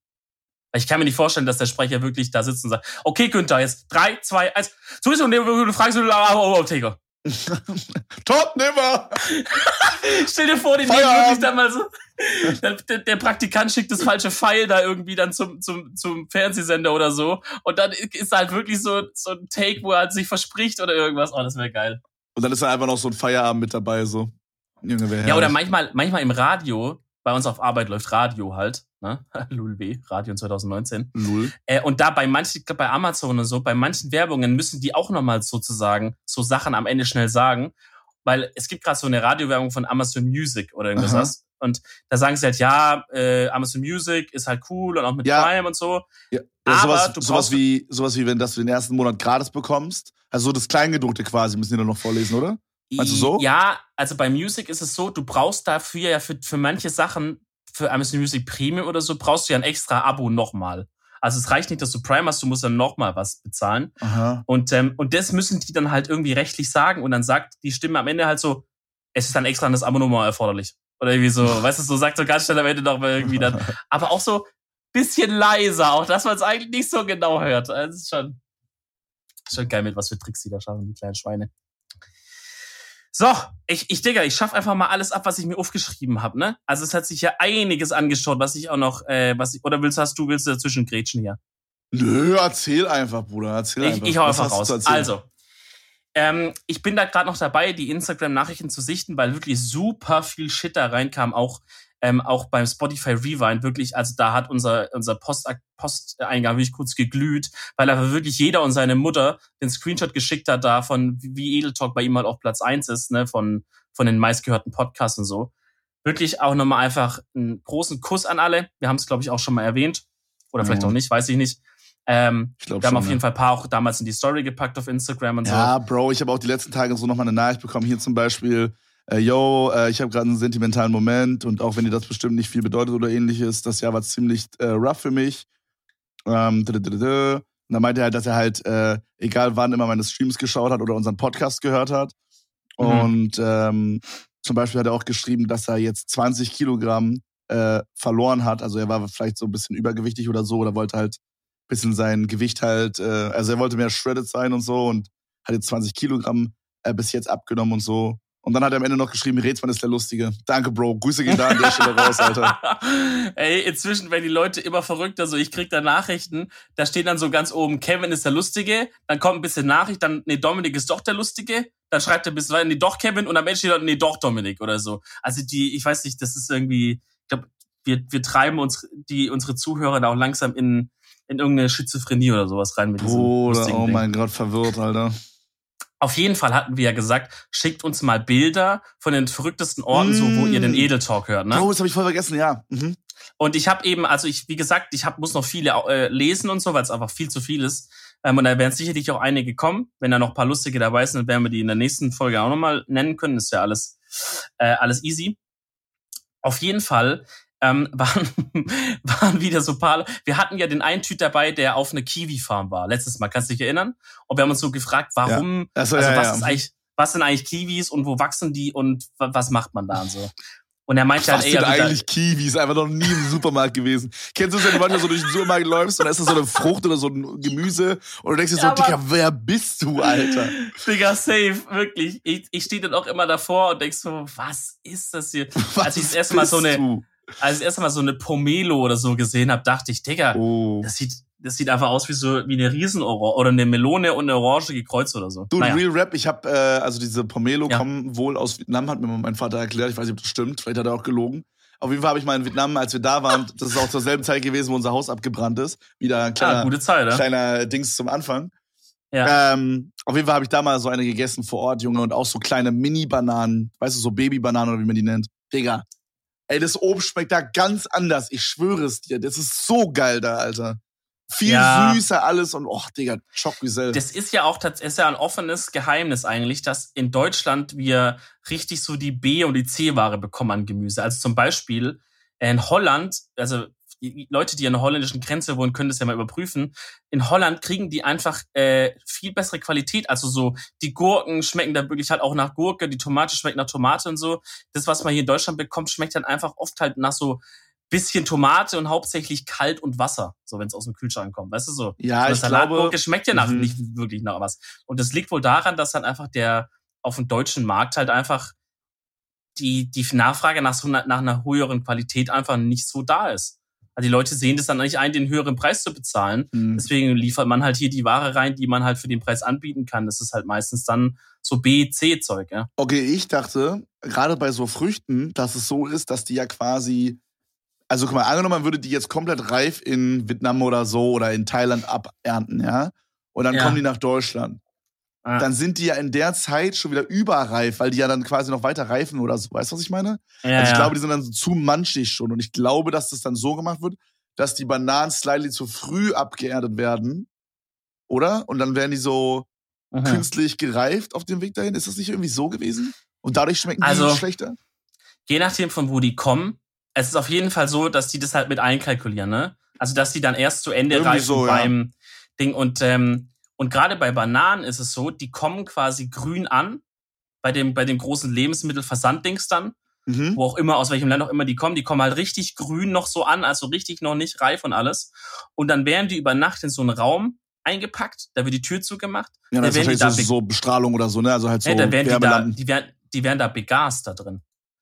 Ich kann mir nicht vorstellen, dass der Sprecher wirklich da sitzt und sagt, okay, Günther, jetzt drei, zwei, eins, sowieso, und du fragst du Apotheker. Top, nimmer! Stell dir vor, die nehmen wirklich dann mal so. Der, der, Praktikant schickt das falsche Pfeil da irgendwie dann zum, zum, zum Fernsehsender oder so. Und dann ist halt wirklich so, so ein Take, wo er halt sich verspricht oder irgendwas. Oh, das wäre geil. Und dann ist da einfach noch so ein Feierabend mit dabei, so. Junge, ja, oder manchmal, manchmal im Radio, bei uns auf Arbeit läuft Radio halt, ne? LULW, Radio 2019. Lul. Äh, und da bei manchen, bei Amazon und so, bei manchen Werbungen müssen die auch nochmal sozusagen so Sachen am Ende schnell sagen, weil es gibt gerade so eine Radiowerbung von Amazon Music oder irgendwas. Aha. Und da sagen sie halt, ja, äh, Amazon Music ist halt cool und auch mit ja. Prime und so. Ja. Aber sowas, du sowas wie, sowas wie, wenn das du den ersten Monat gratis bekommst. Also so das Kleingedruckte quasi müssen die dann noch vorlesen, oder? Du so? Ja, also bei Music ist es so, du brauchst dafür ja für, für manche Sachen, für Amazon Music Premium oder so, brauchst du ja ein extra Abo nochmal. Also es reicht nicht, dass du Prime hast, du musst dann nochmal was bezahlen. Aha. Und, ähm, und das müssen die dann halt irgendwie rechtlich sagen. Und dann sagt die Stimme am Ende halt so, es ist dann extra das Abo nochmal erforderlich. Oder irgendwie so, weißt du, so sagt so ganz schnell am Ende noch mal irgendwie dann. Aber auch so bisschen leiser, auch dass man es eigentlich nicht so genau hört. Also es ist schon, schon geil, mit was für Tricks die da schaffen, die kleinen Schweine. So, ich, ich Digga, ich schaff einfach mal alles ab, was ich mir aufgeschrieben habe, ne? Also es hat sich ja einiges angeschaut, was ich auch noch, äh, was ich, oder willst hast du, willst du dazwischen grätschen hier? Nö, erzähl einfach, Bruder, erzähl ich, einfach. Ich hau einfach raus. Also, ähm, ich bin da gerade noch dabei, die Instagram-Nachrichten zu sichten, weil wirklich super viel Shit da reinkam, auch ähm, auch beim Spotify Rewind wirklich, also da hat unser, unser Post, Posteingang wirklich kurz geglüht, weil einfach wirklich jeder und seine Mutter den Screenshot geschickt hat davon, wie Edel Talk bei ihm halt auch Platz eins ist, ne, von, von den meistgehörten Podcasts und so. Wirklich auch nochmal einfach einen großen Kuss an alle. Wir haben es, glaube ich, auch schon mal erwähnt. Oder vielleicht mhm. auch nicht, weiß ich nicht. Ähm, ich glaub wir haben auf jeden Fall ein paar auch damals in die Story gepackt auf Instagram und ja, so. Ja, Bro, ich habe auch die letzten Tage so nochmal eine Nachricht bekommen. Hier zum Beispiel, äh, yo, äh, ich habe gerade einen sentimentalen Moment und auch wenn dir das bestimmt nicht viel bedeutet oder ähnliches, das Jahr war ziemlich äh, rough für mich. Ähm, und dann meinte er halt, dass er halt, äh, egal wann, immer meine Streams geschaut hat oder unseren Podcast gehört hat. Mhm. Und ähm, zum Beispiel hat er auch geschrieben, dass er jetzt 20 Kilogramm verloren hat. Also er war vielleicht so ein bisschen übergewichtig oder so oder wollte halt bisschen sein Gewicht halt, also er wollte mehr shredded sein und so und hat jetzt 20 Kilogramm bis jetzt abgenommen und so. Und dann hat er am Ende noch geschrieben, Rätsmann ist der Lustige. Danke, Bro. Grüße gehen da an der Stelle raus, Alter. Ey, inzwischen werden die Leute immer verrückter. So, ich krieg da Nachrichten, da steht dann so ganz oben, Kevin ist der Lustige. Dann kommt ein bisschen Nachricht, dann, nee, Dominik ist doch der Lustige. Dann schreibt er bis weiter, nee, doch Kevin. Und am Ende steht dann, nee, doch Dominik oder so. Also die, ich weiß nicht, das ist irgendwie, ich glaube, wir, wir treiben uns, die, unsere Zuhörer da auch langsam in, in irgendeine Schizophrenie oder sowas rein mit diesem Bruder, oh mein Gott, verwirrt, Alter. Auf jeden Fall hatten wir ja gesagt, schickt uns mal Bilder von den verrücktesten Orten, mm. so wo ihr den mm. Edel Talk hört, ne? Oh, das habe ich voll vergessen, ja. Mhm. Und ich habe eben, also ich, wie gesagt, ich hab, muss noch viele äh, lesen und so, weil es einfach viel zu viel ist. Ähm, und da werden sicherlich auch einige kommen. Wenn da noch ein paar lustige dabei sind, dann werden wir die in der nächsten Folge auch nochmal nennen können. ist ja alles, äh, alles easy. Auf jeden Fall ähm, waren, waren wieder so paar. Wir hatten ja den einen Typ dabei, der auf eine Kiwi-Farm war, letztes Mal, kannst du dich erinnern? Und wir haben uns so gefragt, warum, ja. also, also ja, was ja. ist eigentlich, was sind eigentlich Kiwis und wo wachsen die und was macht man da und so? Und er meinte halt, ey, sind eigentlich Kiwis? Einfach noch nie im Supermarkt gewesen. Kennst du es, wenn du manchmal so durch den Supermarkt läufst und da ist da so eine Frucht oder so ein Gemüse und du denkst dir so, ja, Digga, wer bist du, Alter? Digga, safe, wirklich. Ich, ich stehe dann auch immer davor und denk so, was ist das hier? Was Als ich das erste Mal so eine, du? Als ich erst mal so eine Pomelo oder so gesehen habe, dachte ich, Digga, oh. das sieht das sieht einfach aus wie so wie eine Riesenorange oder eine Melone und eine Orange gekreuzt oder so. Du, naja. Real Rap, ich habe äh, also diese Pomelo ja. kommen wohl aus Vietnam, hat mir mein Vater erklärt. Ich weiß nicht, ob das stimmt. Vielleicht hat er auch gelogen. Auf jeden Fall habe ich mal in Vietnam, als wir da waren, das ist auch zur selben Zeit gewesen, wo unser Haus abgebrannt ist. Wieder ein kleiner, ah, gute Zeit, ja? kleiner Dings zum Anfang. Ja. Ähm, auf jeden Fall habe ich da mal so eine gegessen vor Ort, Junge, und auch so kleine Mini-Bananen, weißt du, so Baby-Bananen oder wie man die nennt. Digga, Ey, das Obst schmeckt da ganz anders. Ich schwöre es dir. Das ist so geil da, Alter. Viel ja. süßer alles und och, Digga, Schockgesell. Das ist ja auch das ist ja ein offenes Geheimnis eigentlich, dass in Deutschland wir richtig so die B- und die C-Ware bekommen an Gemüse. Also zum Beispiel in Holland, also Leute, die an der holländischen Grenze wohnen, können das ja mal überprüfen. In Holland kriegen die einfach äh, viel bessere Qualität. Also so die Gurken schmecken da wirklich halt auch nach Gurke, die Tomate schmeckt nach Tomate und so. Das, was man hier in Deutschland bekommt, schmeckt dann einfach oft halt nach so bisschen Tomate und hauptsächlich kalt und Wasser, so wenn es aus dem Kühlschrank kommt, weißt du so. Ja, so ich Salatgurke schmeckt ja nach, mhm. nicht wirklich nach was. Und das liegt wohl daran, dass dann einfach der auf dem deutschen Markt halt einfach die die Nachfrage nach so nach einer höheren Qualität einfach nicht so da ist. Also die Leute sehen das dann nicht ein, den höheren Preis zu bezahlen. Mhm. Deswegen liefert man halt hier die Ware rein, die man halt für den Preis anbieten kann. Das ist halt meistens dann so B, C-Zeug, ja. Okay, ich dachte, gerade bei so Früchten, dass es so ist, dass die ja quasi, also guck mal, angenommen, man würde die jetzt komplett reif in Vietnam oder so oder in Thailand abernten, ja. Und dann ja. kommen die nach Deutschland. Ah. Dann sind die ja in der Zeit schon wieder überreif, weil die ja dann quasi noch weiter reifen oder so. Weißt du, was ich meine? Ja, also ich ja. glaube, die sind dann so zu manchig schon. Und ich glaube, dass das dann so gemacht wird, dass die Bananen slightly zu früh abgeerntet werden. Oder? Und dann werden die so mhm. künstlich gereift auf dem Weg dahin. Ist das nicht irgendwie so gewesen? Und dadurch schmecken die also, schlechter? Je nachdem, von wo die kommen. Es ist auf jeden Fall so, dass die das halt mit einkalkulieren, ne? Also, dass die dann erst zu Ende irgendwie reifen so, beim Ding. Und ähm, und gerade bei Bananen ist es so, die kommen quasi grün an, bei dem, bei dem großen Lebensmittelversanddings dann, mhm. wo auch immer, aus welchem Land auch immer die kommen, die kommen halt richtig grün noch so an, also richtig noch nicht reif und alles. Und dann werden die über Nacht in so einen Raum eingepackt, da wird die Tür zugemacht. Ja, das ist wahrscheinlich so, so Bestrahlung oder so, ne? Also halt so. Ja, da werden die, da, die, werden, die werden da begast da drin.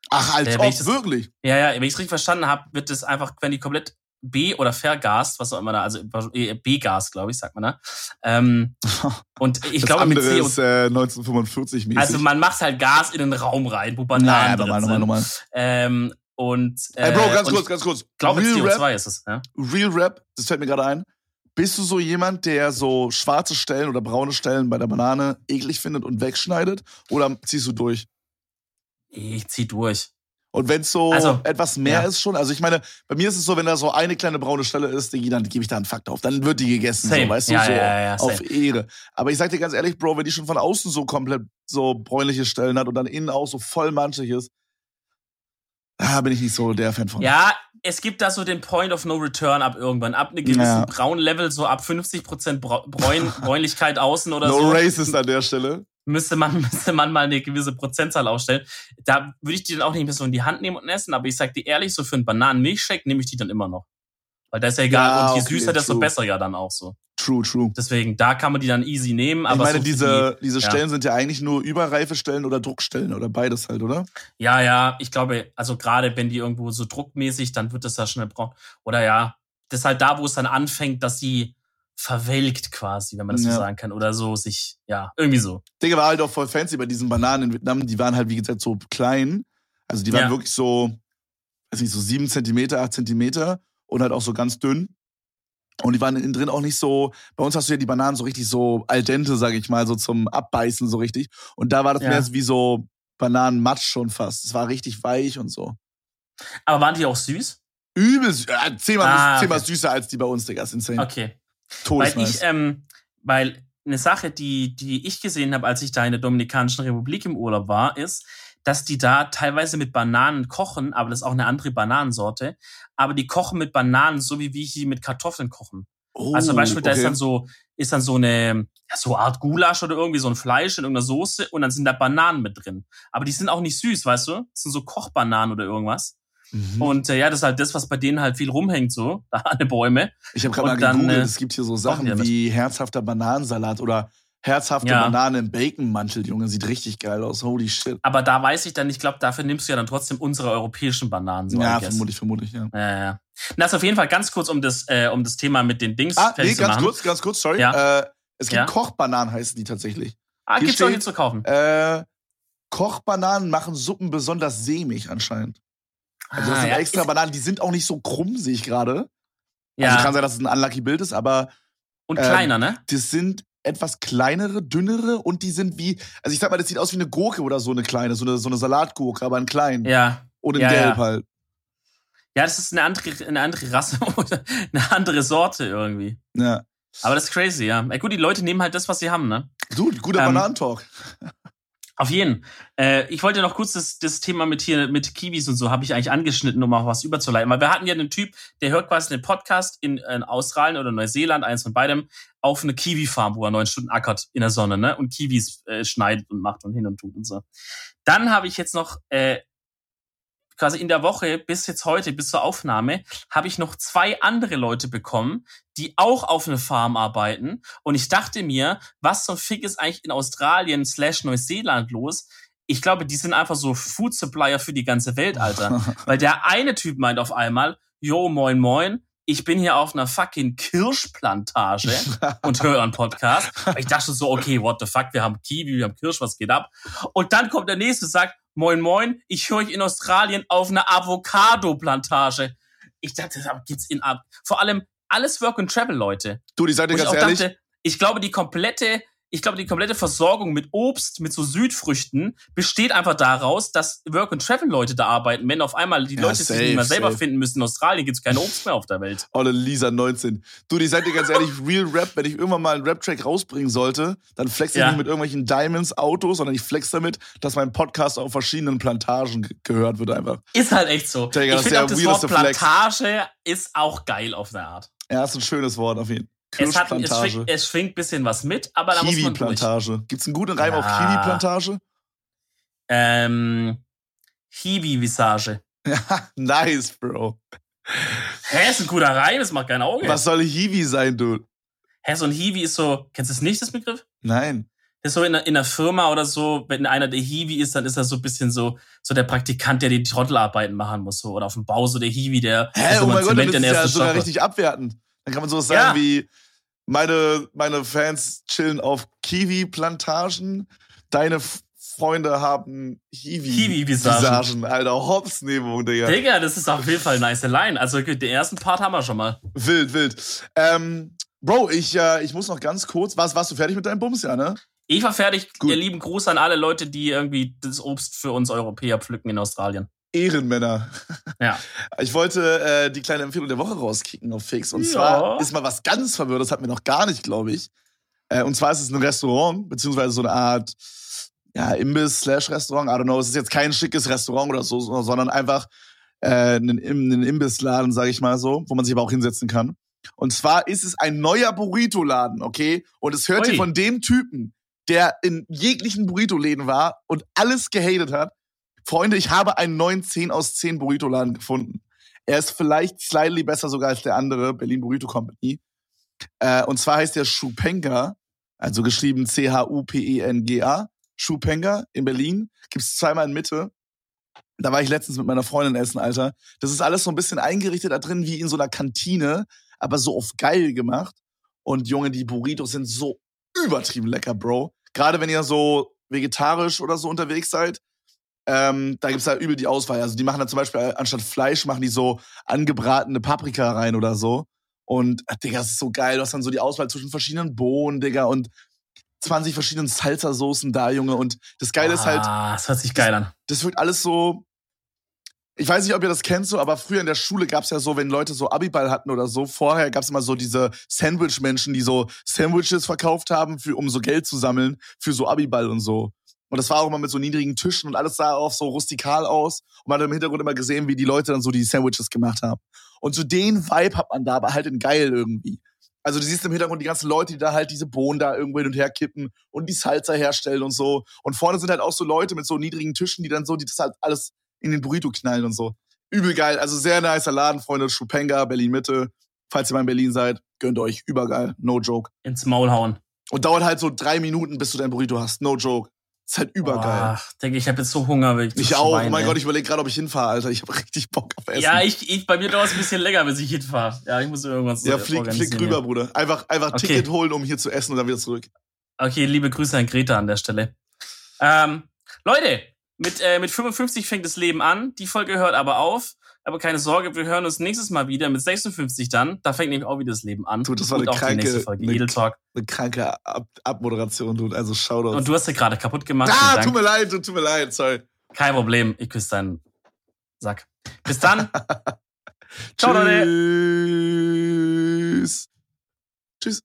Ach, als ob, das, wirklich? Ja, ja, wenn ich es richtig verstanden habe, wird das einfach, wenn die komplett B oder vergast, was auch immer da, also B-Gas, glaube ich, sagt man da. Ähm, und ich glaube mit C ist äh, 1945 mäßig. Also man macht halt Gas in den Raum rein, wo Bananen naja, drin. Normal, normal. Ähm, Und, äh, Ey, Bro, ganz kurz, ganz kurz. Ich glaube, CO2 Rap, ist es, ja. Real Rap, das fällt mir gerade ein. Bist du so jemand, der so schwarze Stellen oder braune Stellen bei der Banane eklig findet und wegschneidet? Oder ziehst du durch? Ich zieh durch. Und wenn es so also, etwas mehr ja. ist schon, also ich meine, bei mir ist es so, wenn da so eine kleine braune Stelle ist, dann gebe ich da einen Fakt auf. Dann wird die gegessen, so, weißt ja, du, so ja, auf Ehre. Aber ich sag dir ganz ehrlich, Bro, wenn die schon von außen so komplett so bräunliche Stellen hat und dann innen auch so voll manchig ist, da bin ich nicht so der Fan von. Ja, es gibt da so den Point of No Return ab irgendwann. Ab einem gewissen ja. Braun-Level, so ab 50% Bräun Bräunlichkeit außen oder no so. No Racist an der Stelle. Müsste man, müsste man mal eine gewisse Prozentzahl aufstellen. Da würde ich die dann auch nicht mehr so in die Hand nehmen und essen, aber ich sag dir ehrlich, so für einen Bananen-Milchshake nehme ich die dann immer noch. Weil das ist ja egal. Ja, und je okay, süßer, desto true. besser ja dann auch so. True, true. Deswegen, da kann man die dann easy nehmen. Aber ich meine, so diese, die, diese Stellen ja. sind ja eigentlich nur überreife Stellen oder Druckstellen oder beides halt, oder? Ja, ja, ich glaube, also gerade wenn die irgendwo so druckmäßig, dann wird das da schnell braun. Oder ja, das ist halt da, wo es dann anfängt, dass sie verwelkt quasi, wenn man das ja. so sagen kann. Oder so sich, ja, irgendwie so. Digga, war halt auch voll fancy bei diesen Bananen in Vietnam. Die waren halt, wie gesagt, so klein. Also die waren ja. wirklich so, weiß nicht, so sieben Zentimeter, acht Zentimeter und halt auch so ganz dünn. Und die waren innen drin auch nicht so, bei uns hast du ja die Bananen so richtig so al dente, sag ich mal, so zum Abbeißen so richtig. Und da war das ja. mehr wie so Bananenmatsch schon fast. Es war richtig weich und so. Aber waren die auch süß? Übel süß. Ja, zehnmal, ah, zehnmal okay. süßer als die bei uns, Digga. Das ist insane. Okay. Weil ich, ähm, weil eine Sache, die, die ich gesehen habe, als ich da in der Dominikanischen Republik im Urlaub war, ist, dass die da teilweise mit Bananen kochen, aber das ist auch eine andere Bananensorte. Aber die kochen mit Bananen, so wie wir hier mit Kartoffeln kochen. Oh, also zum Beispiel, okay. da ist dann so, ist dann so eine, ja, so eine Art Gulasch oder irgendwie so ein Fleisch in irgendeiner Soße und dann sind da Bananen mit drin. Aber die sind auch nicht süß, weißt du? Das sind so Kochbananen oder irgendwas. Mhm. Und äh, ja, das ist halt das, was bei denen halt viel rumhängt, so, da an den Bäume. Ich habe gerade mal gegoogelt, äh, es gibt hier so Sachen wie herzhafter Bananensalat oder Herzhafte ja. Banane im Baconmantel, Junge, sieht richtig geil aus. Holy shit. Aber da weiß ich dann, ich glaube, dafür nimmst du ja dann trotzdem unsere europäischen Bananen. So ja, vermutlich, vermutlich, ja. Ja, ja. Das ist auf jeden Fall ganz kurz, um das, äh, um das Thema mit den Dings ah, nee, ganz kurz, ganz kurz, sorry. Ja. Äh, es gibt ja. Kochbananen, heißen die tatsächlich. Ah, hier gibt's steht, auch hier zu kaufen. Äh, Kochbananen machen Suppen besonders sämig anscheinend. Also das ah, sind ja. extra Bananen, die sind auch nicht so krumm, sehe ich gerade. Ja. Also kann sein, dass es ein unlucky Bild ist, aber. Und kleiner, ähm, ne? Das sind etwas kleinere, dünnere und die sind wie, also ich sag mal, das sieht aus wie eine Gurke oder so eine kleine, so eine, so eine Salatgurke, aber in klein. Ja. Und in ja, gelb ja. halt. Ja, das ist eine andere, eine andere Rasse oder eine andere Sorte irgendwie. Ja. Aber das ist crazy, ja. Ey, gut, die Leute nehmen halt das, was sie haben, ne? Du, guter ähm, Bananentalk. Auf jeden. Äh, ich wollte noch kurz das, das Thema mit hier mit Kiwis und so habe ich eigentlich angeschnitten, um auch was überzuleiten. Weil wir hatten ja einen Typ, der hört quasi einen Podcast in, in Australien oder Neuseeland, eins von beidem, auf eine Kiwi-Farm, wo er neun Stunden ackert in der Sonne, ne? Und Kiwis äh, schneidet und macht und hin und tut und so. Dann habe ich jetzt noch äh, quasi in der Woche bis jetzt heute, bis zur Aufnahme, habe ich noch zwei andere Leute bekommen, die auch auf eine Farm arbeiten. Und ich dachte mir, was zum Fick ist eigentlich in Australien slash Neuseeland los? Ich glaube, die sind einfach so Food Supplier für die ganze Welt, Alter. Weil der eine Typ meint auf einmal, yo, moin, moin, ich bin hier auf einer fucking Kirschplantage und höre einen Podcast. Ich dachte so, okay, what the fuck, wir haben Kiwi, wir haben Kirsch, was geht ab? Und dann kommt der nächste und sagt, moin moin, ich höre euch in Australien auf einer Avocado-Plantage. Ich dachte, das gibt's in ab. Vor allem alles Work and Travel, Leute. Du, die seid ihr ganz ehrlich. Dachte, ich glaube, die komplette ich glaube, die komplette Versorgung mit Obst, mit so Südfrüchten, besteht einfach daraus, dass Work and Travel Leute da arbeiten. Wenn auf einmal die ja, Leute safe, sich nicht mehr selber safe. finden müssen in Australien, gibt's kein Obst mehr auf der Welt. Olle Lisa 19. Du, ich sag dir ganz ehrlich, Real Rap, wenn ich irgendwann mal einen Rap-Track rausbringen sollte, dann flex ich ja. nicht mit irgendwelchen Diamonds, Autos, sondern ich flex damit, dass mein Podcast auf verschiedenen Plantagen gehört wird einfach. Ist halt echt so. Digga, ich finde auch das Wort Plantage Flex. ist auch geil auf der Art. Ja, ist ein schönes Wort auf jeden Fall. Es, hat, es, schwingt, es schwingt ein bisschen was mit, aber da muss man Kiwi-Plantage. Gibt's einen guten Reim ja. auf Kiwi-Plantage? Ähm, Hiwi-Visage. Nice, Bro. Hä, ist ein guter Reim, das macht kein Auge. Was soll Hiwi sein, du? Hä, so ein Hiwi ist so, kennst du das nicht, das Begriff? Nein. Das ist so in einer, in einer Firma oder so, wenn einer der Hiwi ist, dann ist er so ein bisschen so, so der Praktikant, der die Trottelarbeiten machen muss, so. Oder auf dem Bau so der Hiwi, der, Hä, so oh mein Gott, das ist ja sogar richtig abwertend. Dann kann man sowas sagen ja. wie, meine, meine Fans chillen auf Kiwi-Plantagen, deine Freunde haben Hiwi. Hiwi-Visagen. Alter, Hops-Nebung, Digga. Digga, das ist auf jeden Fall eine nice Line. Also, den ersten Part haben wir schon mal. Wild, wild. Ähm, Bro, ich, äh, ich muss noch ganz kurz. Warst, warst du fertig mit deinem Bums, ja, ne? Ich war fertig. Gut. Ihr lieben Gruß an alle Leute, die irgendwie das Obst für uns Europäer pflücken in Australien. Ehrenmänner. Ja. Ich wollte äh, die kleine Empfehlung der Woche rauskicken auf Fix. Und ja. zwar ist mal was ganz verwirrt, das hatten wir noch gar nicht, glaube ich. Äh, und zwar ist es ein Restaurant, beziehungsweise so eine Art ja, Imbiss slash Restaurant. I don't know, es ist jetzt kein schickes Restaurant oder so, sondern einfach äh, ein, ein Imbissladen, sage ich mal so, wo man sich aber auch hinsetzen kann. Und zwar ist es ein neuer Burrito-Laden, okay? Und es hört Oi. ihr von dem Typen, der in jeglichen Burrito-Läden war und alles gehatet hat. Freunde, ich habe einen neuen 10 aus 10 Burrito-Laden gefunden. Er ist vielleicht slightly besser sogar als der andere, Berlin Burrito Company. Äh, und zwar heißt der Schupenga, also geschrieben C-H-U-P-E-N-G-A. Schupenga in Berlin. Gibt's zweimal in Mitte. Da war ich letztens mit meiner Freundin essen, Alter. Das ist alles so ein bisschen eingerichtet da drin wie in so einer Kantine, aber so auf geil gemacht. Und Junge, die Burritos sind so übertrieben lecker, Bro. Gerade wenn ihr so vegetarisch oder so unterwegs seid, ähm, da gibt's da übel die Auswahl. Also die machen da zum Beispiel äh, anstatt Fleisch machen die so angebratene Paprika rein oder so. Und äh, Digga, das ist so geil. Du hast dann so die Auswahl zwischen verschiedenen Bohnen, Digga, und 20 verschiedenen Salsa-Soßen da, Junge. Und das Geile ah, ist halt. Ah, das hört sich geil an. Das wird alles so. Ich weiß nicht, ob ihr das kennt so, aber früher in der Schule gab's ja so, wenn Leute so Abiball hatten oder so, vorher gab's immer so diese Sandwich-Menschen, die so Sandwiches verkauft haben, für, um so Geld zu sammeln für so Abiball und so. Und das war auch immer mit so niedrigen Tischen und alles sah auch so rustikal aus. Und man hat im Hintergrund immer gesehen, wie die Leute dann so die Sandwiches gemacht haben. Und so den Vibe hat man da, aber halt in geil irgendwie. Also du siehst im Hintergrund die ganzen Leute, die da halt diese Bohnen da irgendwo hin und her kippen und die Salsa herstellen und so. Und vorne sind halt auch so Leute mit so niedrigen Tischen, die dann so, die das halt alles in den Burrito knallen und so. Übel geil. Also sehr nicer Laden, Freunde. Schupenga, Berlin Mitte. Falls ihr mal in Berlin seid, gönnt euch. Übergeil. No joke. Ins Maul hauen. Und dauert halt so drei Minuten, bis du dein Burrito hast. No joke. Ist halt übergeil. Ach, denke ich, habe jetzt so Hunger. Wirklich ich auch. Schwein, oh mein ey. Gott, ich überlege gerade, ob ich hinfahre, Alter. Ich habe richtig Bock auf Essen. Ja, ich, ich bei mir dauert es ein bisschen länger, bis ich hinfahre. Ja, ich muss irgendwas Ja, flieg, flieg rüber, Bruder. Einfach, einfach okay. Ticket holen, um hier zu essen und dann wieder zurück. Okay, liebe Grüße an Greta an der Stelle. Ähm, Leute, mit, äh, mit 55 fängt das Leben an. Die Folge hört aber auf. Aber keine Sorge, wir hören uns nächstes Mal wieder mit 56 dann. Da fängt nämlich auch wieder das Leben an. Du, das war und eine kranke, Folge, eine, Talk. eine kranke Ab Abmoderation, du. Also schau doch. Und du hast ja gerade kaputt gemacht. Ah, tut mir leid, tut mir leid, sorry. Kein Problem, ich küsse deinen Sack. Bis dann. Ciao, Leute. Tschüss.